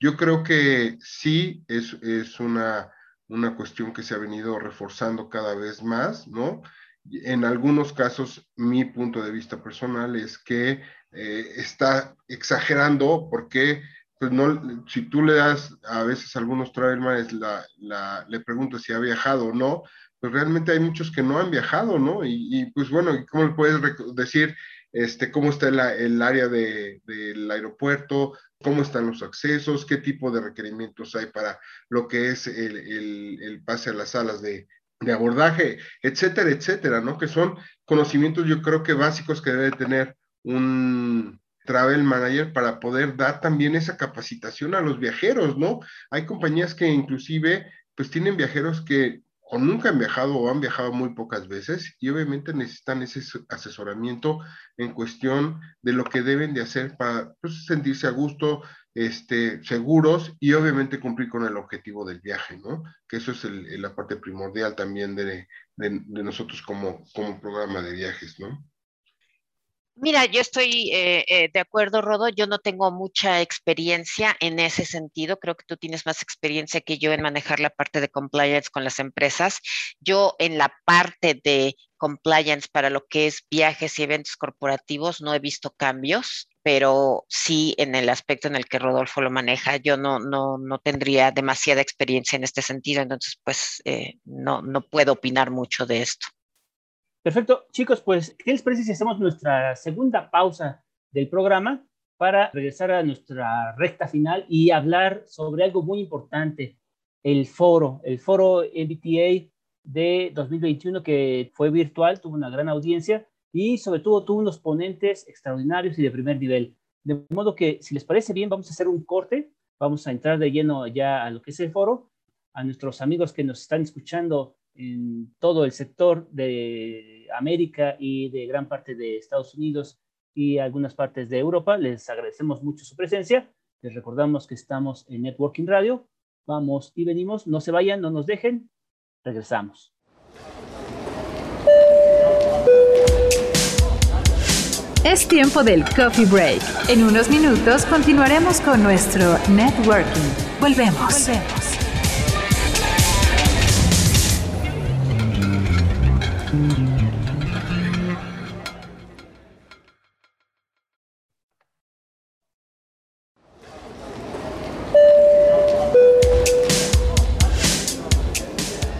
Yo creo que sí es, es una, una cuestión que se ha venido reforzando cada vez más, ¿no? En algunos casos, mi punto de vista personal es que eh, está exagerando porque pues no, si tú le das a veces a algunos travelers, la, le preguntas si ha viajado o no, pues realmente hay muchos que no han viajado, ¿no? Y, pues bueno, ¿cómo le puedes decir este, cómo está el área de, del aeropuerto, cómo están los accesos, qué tipo de requerimientos hay para lo que es el, el, el pase a las salas de, de abordaje, etcétera, etcétera, ¿no? Que son conocimientos yo creo que básicos que debe tener un travel manager para poder dar también esa capacitación a los viajeros, ¿no? Hay compañías que inclusive pues tienen viajeros que o nunca han viajado o han viajado muy pocas veces y obviamente necesitan ese asesoramiento en cuestión de lo que deben de hacer para pues, sentirse a gusto, este, seguros y obviamente cumplir con el objetivo del viaje, ¿no? Que eso es la parte primordial también de, de, nosotros como, como programa de viajes, ¿no? Mira, yo estoy eh, eh, de acuerdo, Rodo. Yo no tengo mucha experiencia en ese sentido. Creo que tú tienes más experiencia que yo en manejar la parte de compliance con las empresas. Yo en la parte de compliance para lo que es viajes y eventos corporativos no he visto cambios, pero sí en el aspecto en el que Rodolfo lo maneja, yo no, no, no tendría demasiada experiencia en este sentido. Entonces, pues eh, no, no puedo opinar mucho de esto. Perfecto, chicos, pues, ¿qué les parece si hacemos nuestra segunda pausa del programa para regresar a nuestra recta final y hablar sobre algo muy importante, el foro, el foro MBTA de 2021 que fue virtual, tuvo una gran audiencia y sobre todo tuvo unos ponentes extraordinarios y de primer nivel. De modo que, si les parece bien, vamos a hacer un corte, vamos a entrar de lleno ya a lo que es el foro. A nuestros amigos que nos están escuchando en todo el sector de América y de gran parte de Estados Unidos y algunas partes de Europa. Les agradecemos mucho su presencia. Les recordamos que estamos en Networking Radio. Vamos y venimos. No se vayan, no nos dejen. Regresamos. Es tiempo del coffee break. En unos minutos continuaremos con nuestro networking. Volvemos. Volvemos.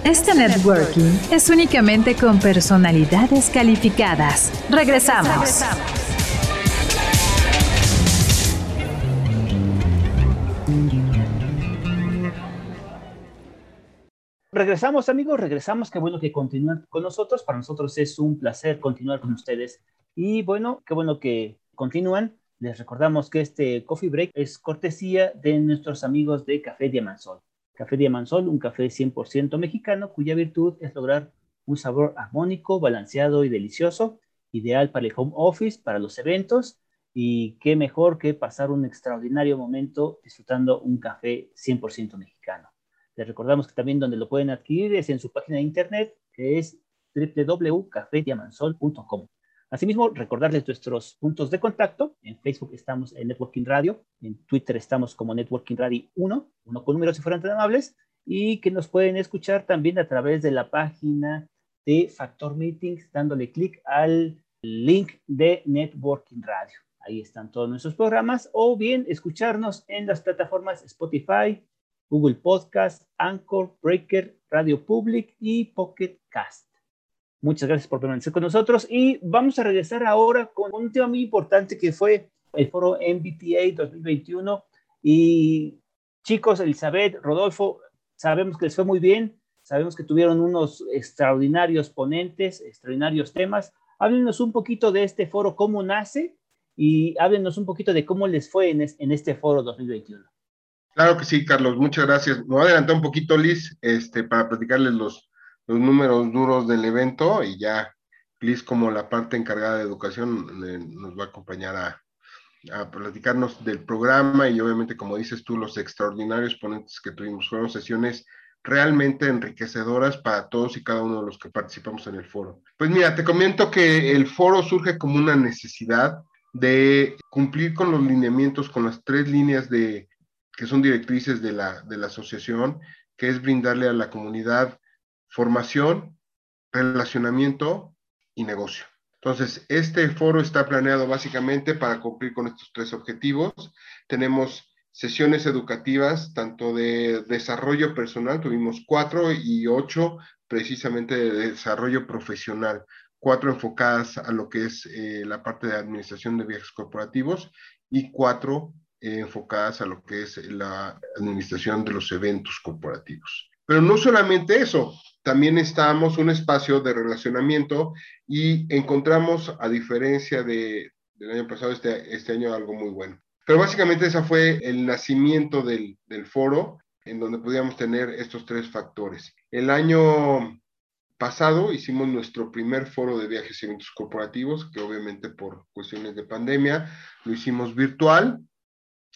Este networking es únicamente con personalidades calificadas. Regresamos. Amigos, regresamos, qué bueno que continúan con nosotros, para nosotros es un placer continuar con ustedes y bueno, qué bueno que continúan. Les recordamos que este coffee break es cortesía de nuestros amigos de Café Diamansol. Café Diamansol, un café 100% mexicano cuya virtud es lograr un sabor armónico, balanceado y delicioso, ideal para el home office, para los eventos y qué mejor que pasar un extraordinario momento disfrutando un café 100% mexicano. Les recordamos que también donde lo pueden adquirir es en su página de internet que es www.cafediamansol.com. Asimismo, recordarles nuestros puntos de contacto. En Facebook estamos en Networking Radio, en Twitter estamos como Networking Radio 1, uno con números si fueran tan amables, y que nos pueden escuchar también a través de la página de Factor Meetings, dándole clic al link de Networking Radio. Ahí están todos nuestros programas, o bien escucharnos en las plataformas Spotify, Google Podcast, Anchor, Breaker, Radio Public y Pocket Cast. Muchas gracias por permanecer con nosotros y vamos a regresar ahora con un tema muy importante que fue el foro MBTA 2021 y chicos, Elizabeth, Rodolfo, sabemos que les fue muy bien, sabemos que tuvieron unos extraordinarios ponentes, extraordinarios temas. Háblenos un poquito de este foro, cómo nace y háblenos un poquito de cómo les fue en, este foro 2021. Claro que sí, Carlos, muchas gracias. Me voy a adelantar un poquito, Liz, este, para platicarles los, los números duros del evento y ya Liz como la parte encargada de educación nos va a acompañar a, a, platicarnos del programa y obviamente como dices tú los extraordinarios ponentes que tuvimos fueron sesiones realmente enriquecedoras para todos y cada uno de los que participamos en el foro. Pues mira, te comento que el foro surge como una necesidad de cumplir con los lineamientos, con las tres líneas de que son directrices de la, de la asociación, que es brindarle a la comunidad formación, relacionamiento y negocio. Entonces, este foro está planeado básicamente para cumplir con estos tres objetivos. Tenemos sesiones educativas, tanto de desarrollo personal, tuvimos cuatro y ocho precisamente de desarrollo profesional, cuatro enfocadas a lo que es eh, la parte de administración de viajes corporativos y cuatro eh, enfocadas a lo que es la administración de los eventos corporativos. Pero no solamente eso, también estábamos un espacio de relacionamiento y encontramos, a diferencia de, del año pasado, este, este año algo muy bueno. Pero básicamente ese fue el nacimiento del, del foro, en donde podíamos tener estos tres factores. El año pasado hicimos nuestro primer foro de viajes y eventos corporativos, que obviamente por cuestiones de pandemia lo hicimos virtual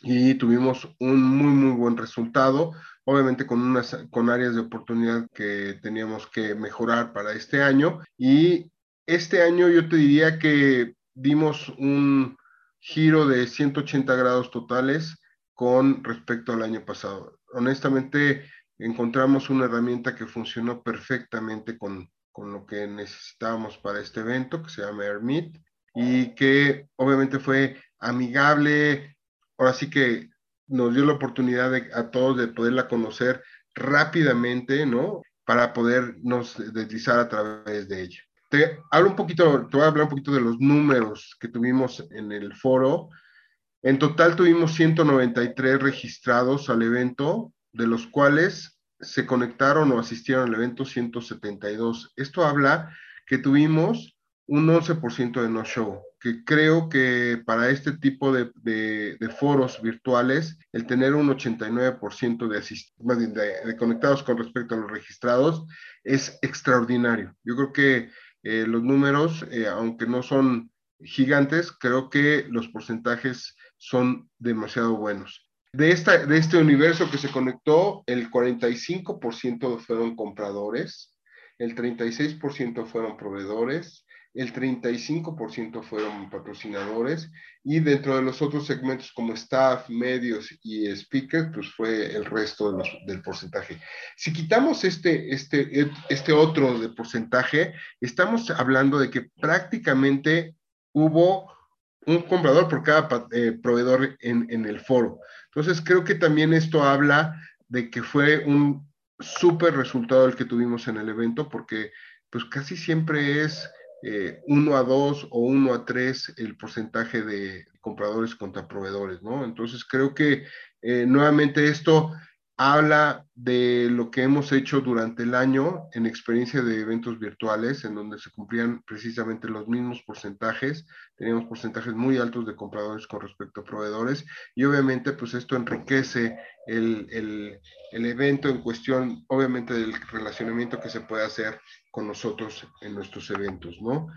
y tuvimos un muy, muy buen resultado, obviamente con, unas, con áreas de oportunidad que teníamos que mejorar para este año. Y este año yo te diría que dimos un giro de 180 grados totales con respecto al año pasado. Honestamente, encontramos una herramienta que funcionó perfectamente con, con lo que necesitábamos para este evento, que se llama AirMeet, y que obviamente fue amigable, ahora sí que nos dio la oportunidad de, a todos de poderla conocer rápidamente, ¿no? Para podernos deslizar a través de ella. Te hablo un poquito, te voy a hablar un poquito de los números que tuvimos en el foro. En total tuvimos 193 registrados al evento, de los cuales se conectaron o asistieron al evento 172. Esto habla que tuvimos un 11% de no-show, que creo que para este tipo de, de, foros virtuales, el tener un 89% de, de, de, conectados con respecto a los registrados es extraordinario. Yo creo que eh, los números, eh, aunque no son gigantes, creo que los porcentajes son demasiado buenos. De, esta, de este universo que se conectó, el 45% fueron compradores, el 36% fueron proveedores, el 35% fueron patrocinadores y dentro de los otros segmentos como staff, medios y speakers, pues fue el resto del porcentaje. Si quitamos este, este, este otro de porcentaje, estamos hablando de que prácticamente hubo un comprador por cada eh, proveedor en, en el foro. Entonces creo que también esto habla de que fue un súper resultado el que tuvimos en el evento porque pues casi siempre es eh, 1 a 2 o 1 a 3 el porcentaje de compradores contra proveedores, ¿no? Entonces creo que eh, nuevamente esto habla de lo que hemos hecho durante el año en experiencia de eventos virtuales, en donde se cumplían precisamente los mismos porcentajes, teníamos porcentajes muy altos de compradores con respecto a proveedores, y obviamente pues esto enriquece el, el, el evento en cuestión, obviamente del relacionamiento que se puede hacer con nosotros en nuestros eventos, ¿no?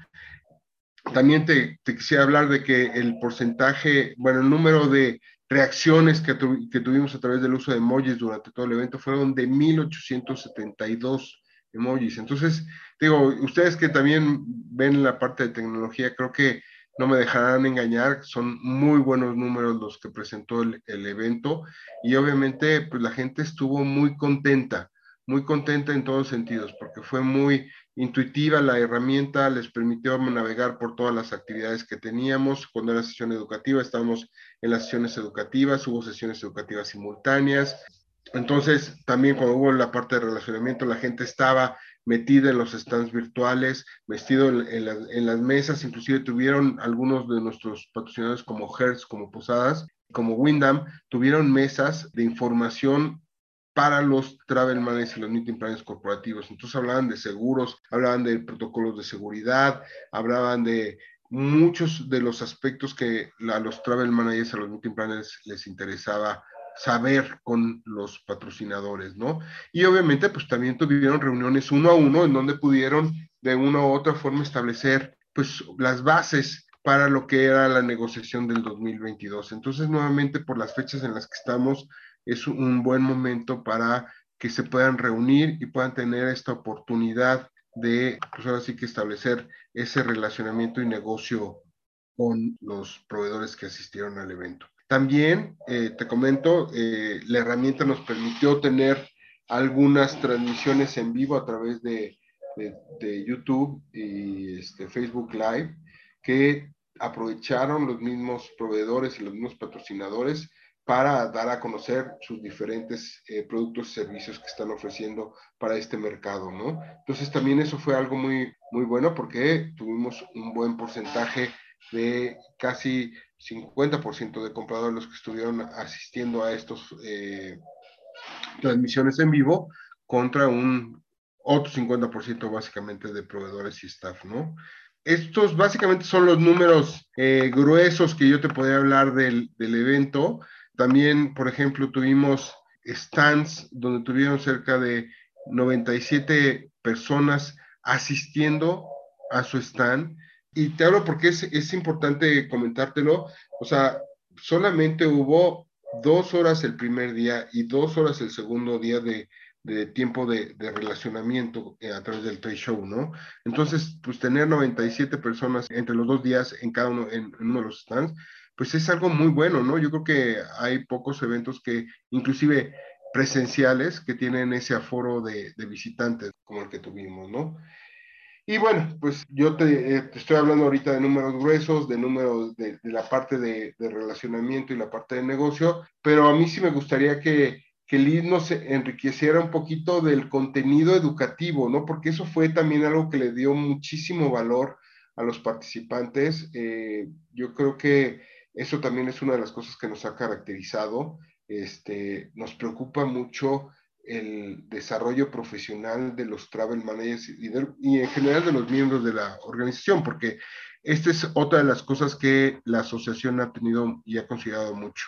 También te, te quisiera hablar de que el porcentaje, bueno, el número de reacciones que, tuvimos a través del uso de emojis durante todo el evento fueron de 1872 emojis. Entonces, digo, ustedes que también ven la parte de tecnología, creo que no me dejarán engañar, son muy buenos números los que presentó el, el evento y obviamente pues la gente estuvo muy contenta muy contenta en todos sentidos, porque fue muy intuitiva la herramienta, les permitió navegar por todas las actividades que teníamos. Cuando era sesión educativa, estábamos en las sesiones educativas, hubo sesiones educativas simultáneas. Entonces, también cuando hubo la parte de relacionamiento, la gente estaba metida en los stands virtuales, vestido en, las mesas, inclusive tuvieron algunos de nuestros patrocinadores como Hertz, como Posadas, como Windham, tuvieron mesas de información para los travel managers y los meeting planners corporativos. Entonces hablaban de seguros, hablaban de protocolos de seguridad, hablaban de muchos de los aspectos que a los travel managers, a los meeting planners les interesaba saber con los patrocinadores, ¿no? Y obviamente pues también tuvieron reuniones uno a uno en donde pudieron de una u otra forma establecer pues las bases para lo que era la negociación del 2022. Entonces, nuevamente, por las fechas en las que estamos, es un buen momento para que se puedan reunir y puedan tener esta oportunidad de, pues ahora sí que establecer ese relacionamiento y negocio con los proveedores que asistieron al evento. También, eh, te comento, eh, la herramienta nos permitió tener algunas transmisiones en vivo a través de, de, YouTube y este, Facebook Live que aprovecharon los mismos proveedores y los mismos patrocinadores para dar a conocer sus diferentes eh, productos y servicios que están ofreciendo para este mercado, ¿no? Entonces también eso fue algo muy, muy bueno porque tuvimos un buen porcentaje de casi 50% de compradores los que estuvieron asistiendo a estos eh, transmisiones en vivo contra un otro 50% básicamente de proveedores y staff, ¿no? Estos básicamente son los números eh, gruesos que yo te podría hablar del, del, evento. También, por ejemplo, tuvimos stands donde tuvieron cerca de 97 personas asistiendo a su stand. Y te hablo porque es, es importante comentártelo. O sea, solamente hubo dos horas el primer día y dos horas el segundo día de, de tiempo de, de relacionamiento eh, a través del trade show, ¿no? Entonces, pues tener 97 personas entre los dos días en cada uno, en, uno de los stands, pues es algo muy bueno, ¿no? Yo creo que hay pocos eventos que, inclusive presenciales, que tienen ese aforo de, visitantes como el que tuvimos, ¿no? Y bueno, pues yo te, eh, estoy hablando ahorita de números gruesos, de números de, la parte de, relacionamiento y la parte de negocio, pero a mí sí me gustaría que, que Liz nos enriqueciera un poquito del contenido educativo, ¿no? Porque eso fue también algo que le dio muchísimo valor a los participantes. Eh, yo creo que eso también es una de las cosas que nos ha caracterizado. Este, nos preocupa mucho el desarrollo profesional de los travel managers y, de, y en general de los miembros de la organización, porque esta es otra de las cosas que la asociación ha tenido y ha considerado mucho.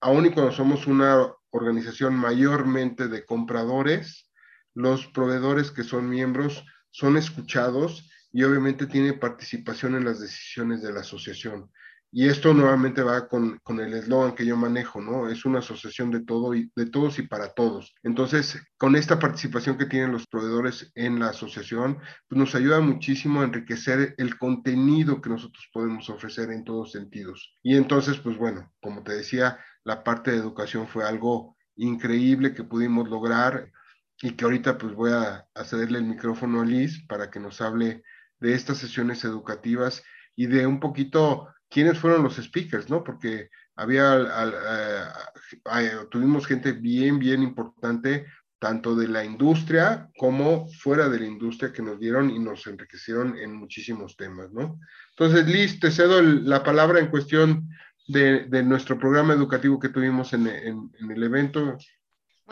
Aún y cuando somos una organización mayormente de compradores, los proveedores que son miembros son escuchados y obviamente tienen participación en las decisiones de la asociación. Y esto nuevamente va con, con el eslogan que yo manejo, ¿no? Es una asociación de, todo y, de todos y para todos. Entonces, con esta participación que tienen los proveedores en la asociación, pues nos ayuda muchísimo a enriquecer el contenido que nosotros podemos ofrecer en todos sentidos. Y entonces, pues bueno, como te decía, la parte de educación fue algo increíble que pudimos lograr y que ahorita pues voy a, a cederle el micrófono a Liz para que nos hable de estas sesiones educativas y de un poquito quiénes fueron los speakers, ¿no? Porque había, uh, tuvimos gente bien, bien importante, tanto de la industria como fuera de la industria, que nos dieron y nos enriquecieron en muchísimos temas, ¿no? Entonces, Liz, te cedo la palabra en cuestión de, de, nuestro programa educativo que tuvimos en, en, en el evento.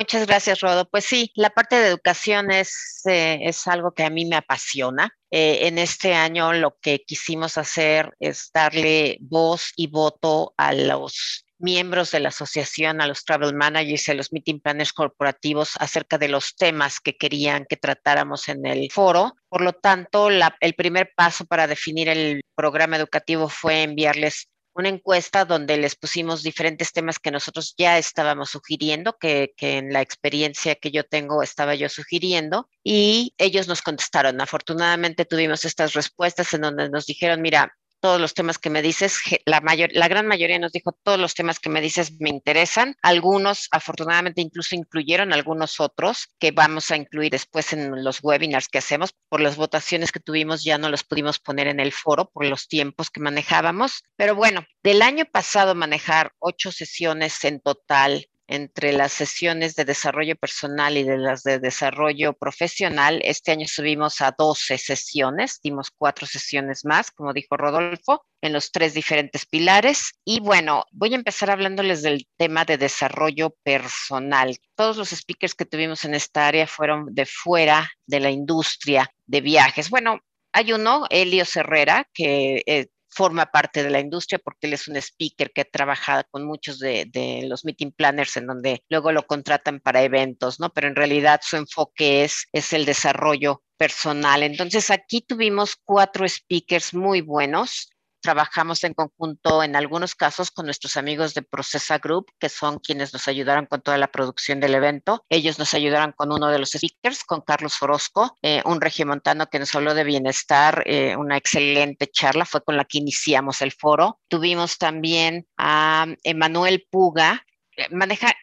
Muchas gracias, Rodo. Pues sí, la parte de educación es, eh, es algo que a mí me apasiona. Eh, en este año lo que quisimos hacer es darle voz y voto a los miembros de la asociación, a los travel managers a los meeting planners corporativos acerca de los temas que querían que tratáramos en el foro. Por lo tanto, el primer paso para definir el programa educativo fue enviarles una encuesta donde les pusimos diferentes temas que nosotros ya estábamos sugiriendo, que, que, en la experiencia que yo tengo estaba yo sugiriendo, y ellos nos contestaron. Afortunadamente tuvimos estas respuestas en donde nos dijeron, mira, todos los temas que me dices, la, mayor, la gran mayoría nos dijo todos los temas que me dices me interesan. Algunos, afortunadamente, incluso incluyeron algunos otros que vamos a incluir después en los webinars que hacemos. Por las votaciones que tuvimos ya no los pudimos poner en el foro por los tiempos que manejábamos. Pero bueno, del año pasado manejar ocho sesiones en total entre las sesiones de desarrollo personal y de las de desarrollo profesional. Este año subimos a 12 sesiones, dimos cuatro sesiones más, como dijo Rodolfo, en los tres diferentes pilares. Y bueno, voy a empezar hablándoles del tema de desarrollo personal. Todos los speakers que tuvimos en esta área fueron de fuera de la industria de viajes. Bueno, hay uno, Elio Herrera, que eh, forma parte de la industria porque él es un speaker que ha trabajado con muchos de, los meeting planners en donde luego lo contratan para eventos, ¿no? Pero en realidad su enfoque es, es el desarrollo personal. Entonces aquí tuvimos cuatro speakers muy buenos trabajamos en conjunto en algunos casos con nuestros amigos de Procesa Group, que son quienes nos ayudaron con toda la producción del evento. Ellos nos ayudaron con uno de los speakers, con Carlos Orozco, eh, un regiomontano que nos habló de bienestar, eh, una excelente charla, fue con la que iniciamos el foro. Tuvimos también a Emanuel Puga, maneja,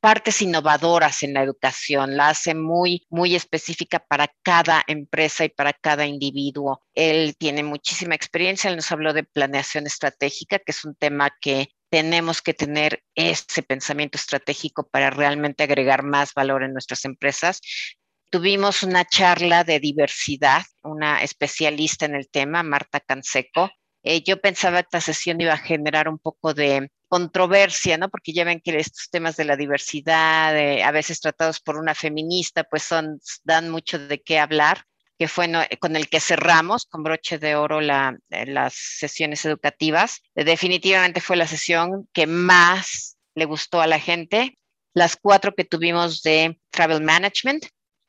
partes innovadoras en la educación, la hace muy, muy específica para cada empresa y para cada individuo. Él tiene muchísima experiencia, él nos habló de planeación estratégica, que es un tema que tenemos que tener ese pensamiento estratégico para realmente agregar más valor en nuestras empresas. Tuvimos una charla de diversidad, una especialista en el tema, Marta Canseco. Eh, yo pensaba que esta sesión iba a generar un poco de controversia, ¿no? Porque ya ven que estos temas de la diversidad, a veces tratados por una feminista, pues son, dan mucho de qué hablar que fue con el que cerramos con broche de oro eh, las sesiones educativas. Definitivamente fue la sesión que más le gustó a la gente. Las cuatro que tuvimos de Travel Management.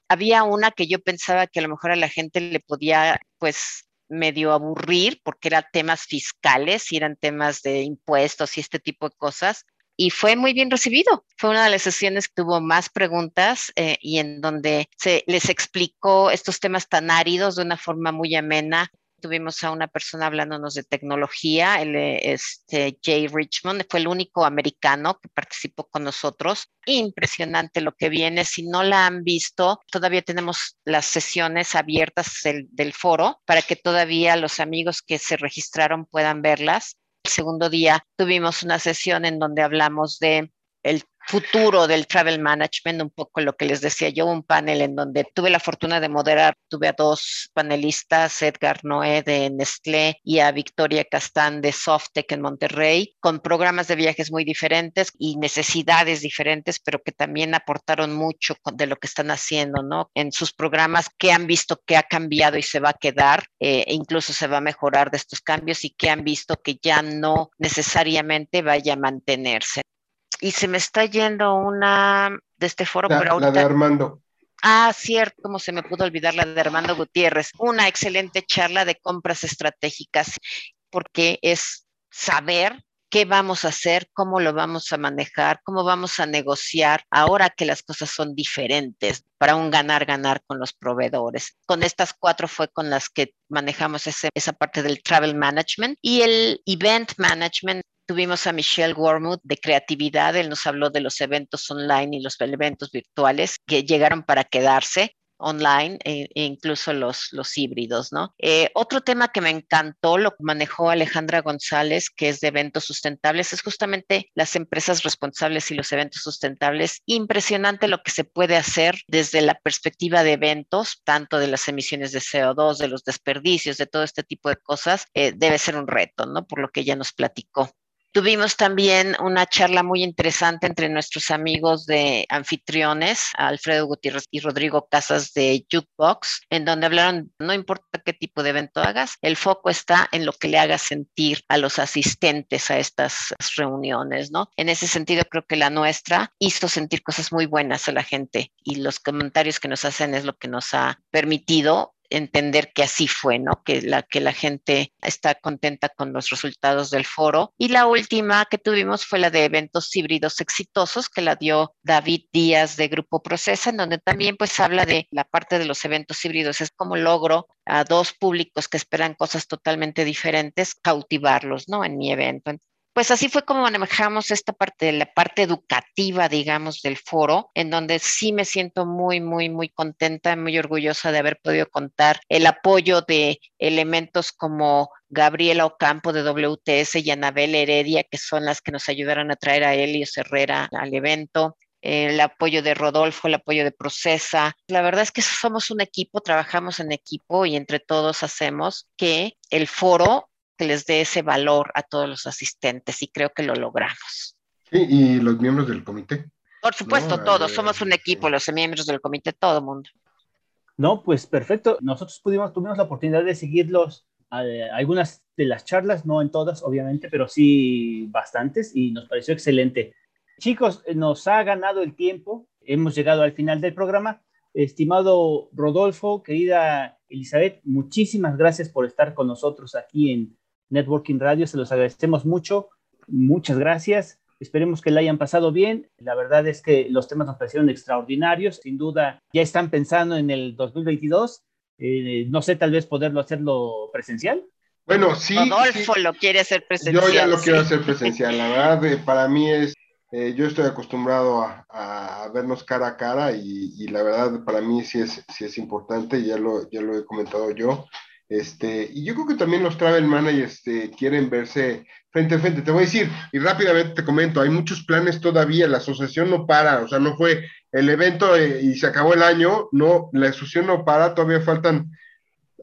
Había una que yo pensaba que a lo mejor a la gente le podía, pues, medio aburrir porque eran temas fiscales y eran temas de impuestos y este tipo de cosas y fue muy bien recibido. Fue una de las sesiones que tuvo más preguntas eh, y en donde se les explicó estos temas tan áridos de una forma muy amena. Tuvimos a una persona hablándonos de tecnología, el, este, Jay Richmond, fue el único americano que participó con nosotros. Impresionante lo que viene. Si no la han visto, todavía tenemos las sesiones abiertas del foro para que todavía los amigos que se registraron puedan verlas el segundo día tuvimos una sesión en donde hablamos de el futuro del travel management, un poco lo que les decía yo, un panel en donde tuve la fortuna de moderar, tuve a dos panelistas, Edgar Noé de Nestlé y a Victoria Castán de Softec en Monterrey, con programas de viajes muy diferentes y necesidades diferentes, pero que también aportaron mucho de lo que están haciendo, ¿no? En sus programas, que han visto que ha cambiado y se va a quedar, eh, e incluso se va a mejorar de estos cambios y que han visto que ya no necesariamente vaya a mantenerse y se me está yendo una de este foro, la, pero La de Armando. Ah, cierto, cómo se me pudo olvidar la de Armando Gutiérrez. Una excelente charla de compras estratégicas, porque es saber qué vamos a hacer, cómo lo vamos a manejar, cómo vamos a negociar ahora que las cosas son diferentes para un ganar-ganar con los proveedores. Con estas cuatro fue con las que manejamos esa parte del travel management y el event management Tuvimos a Michelle Wormuth de creatividad, él nos habló de los eventos online y los eventos virtuales que llegaron para quedarse online e, e incluso los, híbridos, ¿no? Eh, otro tema que me encantó, lo manejó Alejandra González, que es de eventos sustentables, es justamente las empresas responsables y los eventos sustentables. Impresionante lo que se puede hacer desde la perspectiva de eventos, tanto de las emisiones de CO2, de los desperdicios, de todo este tipo de cosas, eh, debe ser un reto, ¿no? Por lo que ella nos platicó. Tuvimos también una charla muy interesante entre nuestros amigos de anfitriones, Alfredo Gutiérrez y Rodrigo Casas de Jukebox, en donde hablaron, no importa qué tipo de evento hagas, el foco está en lo que le haga sentir a los asistentes a estas reuniones, ¿no? En ese sentido, creo que la nuestra hizo sentir cosas muy buenas a la gente y los comentarios que nos hacen es lo que nos ha permitido entender que así fue, ¿no? Que la, que la gente está contenta con los resultados del foro. Y la última que tuvimos fue la de eventos híbridos exitosos, que la dio David Díaz de Grupo Procesa, en donde también pues habla de la parte de los eventos híbridos, es como logro a dos públicos que esperan cosas totalmente diferentes, cautivarlos, ¿no? En mi evento pues así fue como manejamos esta parte de la parte educativa, digamos, del foro, en donde sí me siento muy, muy, muy contenta, muy orgullosa de haber podido contar el apoyo de elementos como Gabriela Ocampo de WTS y Anabel Heredia, que son las que nos ayudaron a traer a Helios Herrera al evento, el apoyo de Rodolfo, el apoyo de Procesa. La verdad es que somos un equipo, trabajamos en equipo y entre todos hacemos que el foro que les dé ese valor a todos los asistentes y creo que lo logramos. Sí, y los miembros del comité. Por supuesto, todos, somos un equipo, los miembros del comité, todo el mundo. No, pues perfecto. Nosotros pudimos, tuvimos la oportunidad de seguirlos eh, algunas de las charlas, no en todas, obviamente, pero sí bastantes y nos pareció excelente. Chicos, nos ha ganado el tiempo, hemos llegado al final del programa. Estimado Rodolfo, querida Elizabeth, muchísimas gracias por estar con nosotros aquí en Networking Radio. Se los agradecemos mucho. Muchas gracias. Esperemos que la hayan pasado bien. La verdad es que los temas nos parecieron extraordinarios. Sin duda, ya están pensando en el 2022. Eh, no sé, tal vez poderlo hacerlo presencial. Bueno, sí. Rodolfo lo quiere hacer presencial. Yo ya lo quiero hacer presencial. La verdad, eh, para mí es, eh, yo estoy acostumbrado a, vernos cara a cara y, la verdad para mí sí es, sí es importante, ya lo, ya lo he comentado yo. Este, y yo creo que también los travel managers este, quieren verse frente a frente. Te voy a decir, y rápidamente te comento, hay muchos planes todavía, la asociación no para, o sea, no fue el evento eh, y se acabó el año, no, la asociación no para, todavía faltan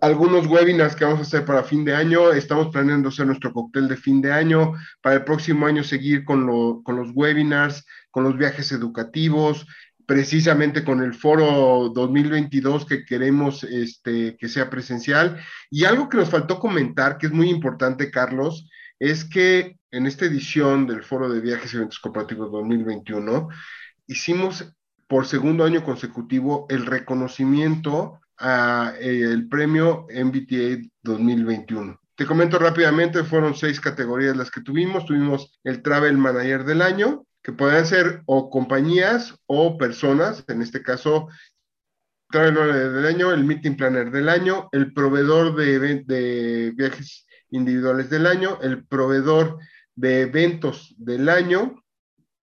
algunos webinars que vamos a hacer para fin de año, estamos planeando hacer nuestro cóctel de fin de año, para el próximo año seguir con, con los webinars, con los viajes educativos, precisamente con el foro 2022 que queremos este, que sea presencial. Y algo que nos faltó comentar, que es muy importante, Carlos, es que en esta edición del foro de viajes y eventos corporativos 2021, hicimos por segundo año consecutivo el reconocimiento a eh, el premio MBTA 2021. Te comento rápidamente, fueron seis categorías las que tuvimos. Tuvimos el Travel Manager del año, que pueden ser o compañías o personas, en este caso, Travel del año, el Meeting Planner del año, el proveedor de, de viajes individuales del año, el proveedor de eventos del año.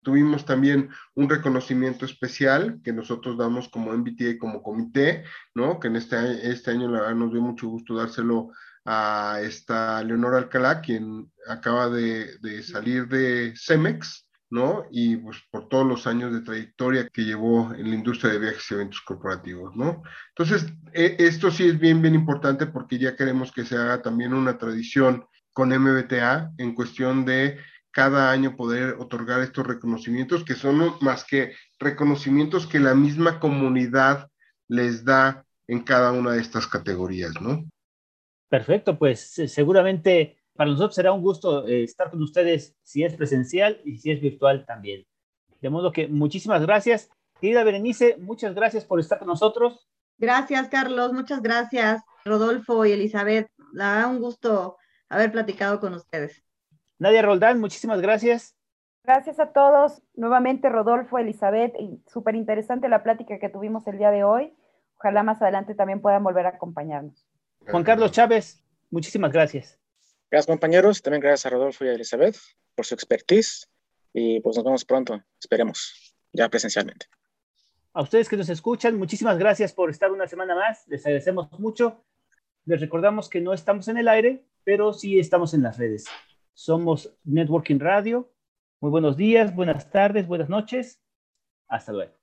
Tuvimos también un reconocimiento especial que nosotros damos como MBTA, como comité, ¿no? Que en este, este año la verdad nos dio mucho gusto dárselo a esta Leonora Alcalá, quien acaba de, de salir de Cemex, ¿no? Y pues por todos los años de trayectoria que llevó en la industria de viajes y eventos corporativos, ¿no? Entonces, e, esto sí es bien, bien importante porque ya queremos que se haga también una tradición con MBTA en cuestión de cada año poder otorgar estos reconocimientos que son más que reconocimientos que la misma comunidad les da en cada una de estas categorías, ¿no? Perfecto, pues seguramente para nosotros será un gusto eh, estar con ustedes si es presencial y si es virtual también. De modo que muchísimas gracias. Querida Berenice, muchas gracias por estar con nosotros. Gracias, Carlos. Muchas gracias, Rodolfo y Elizabeth. La da un gusto haber platicado con ustedes. Nadia Roldán, muchísimas gracias. Gracias a todos. Nuevamente, Rodolfo, Elizabeth, súper interesante la plática que tuvimos el día de hoy. Ojalá más adelante también puedan volver a acompañarnos. Juan Carlos Chávez, muchísimas gracias. Gracias compañeros, también gracias a Rodolfo y a Elizabeth por su expertise y pues nos vemos pronto, esperemos, ya presencialmente. A ustedes que nos escuchan, muchísimas gracias por estar una semana más, les agradecemos mucho. Les recordamos que no estamos en el aire, pero sí estamos en las redes. Somos Networking Radio. Muy buenos días, buenas tardes, buenas noches. Hasta luego.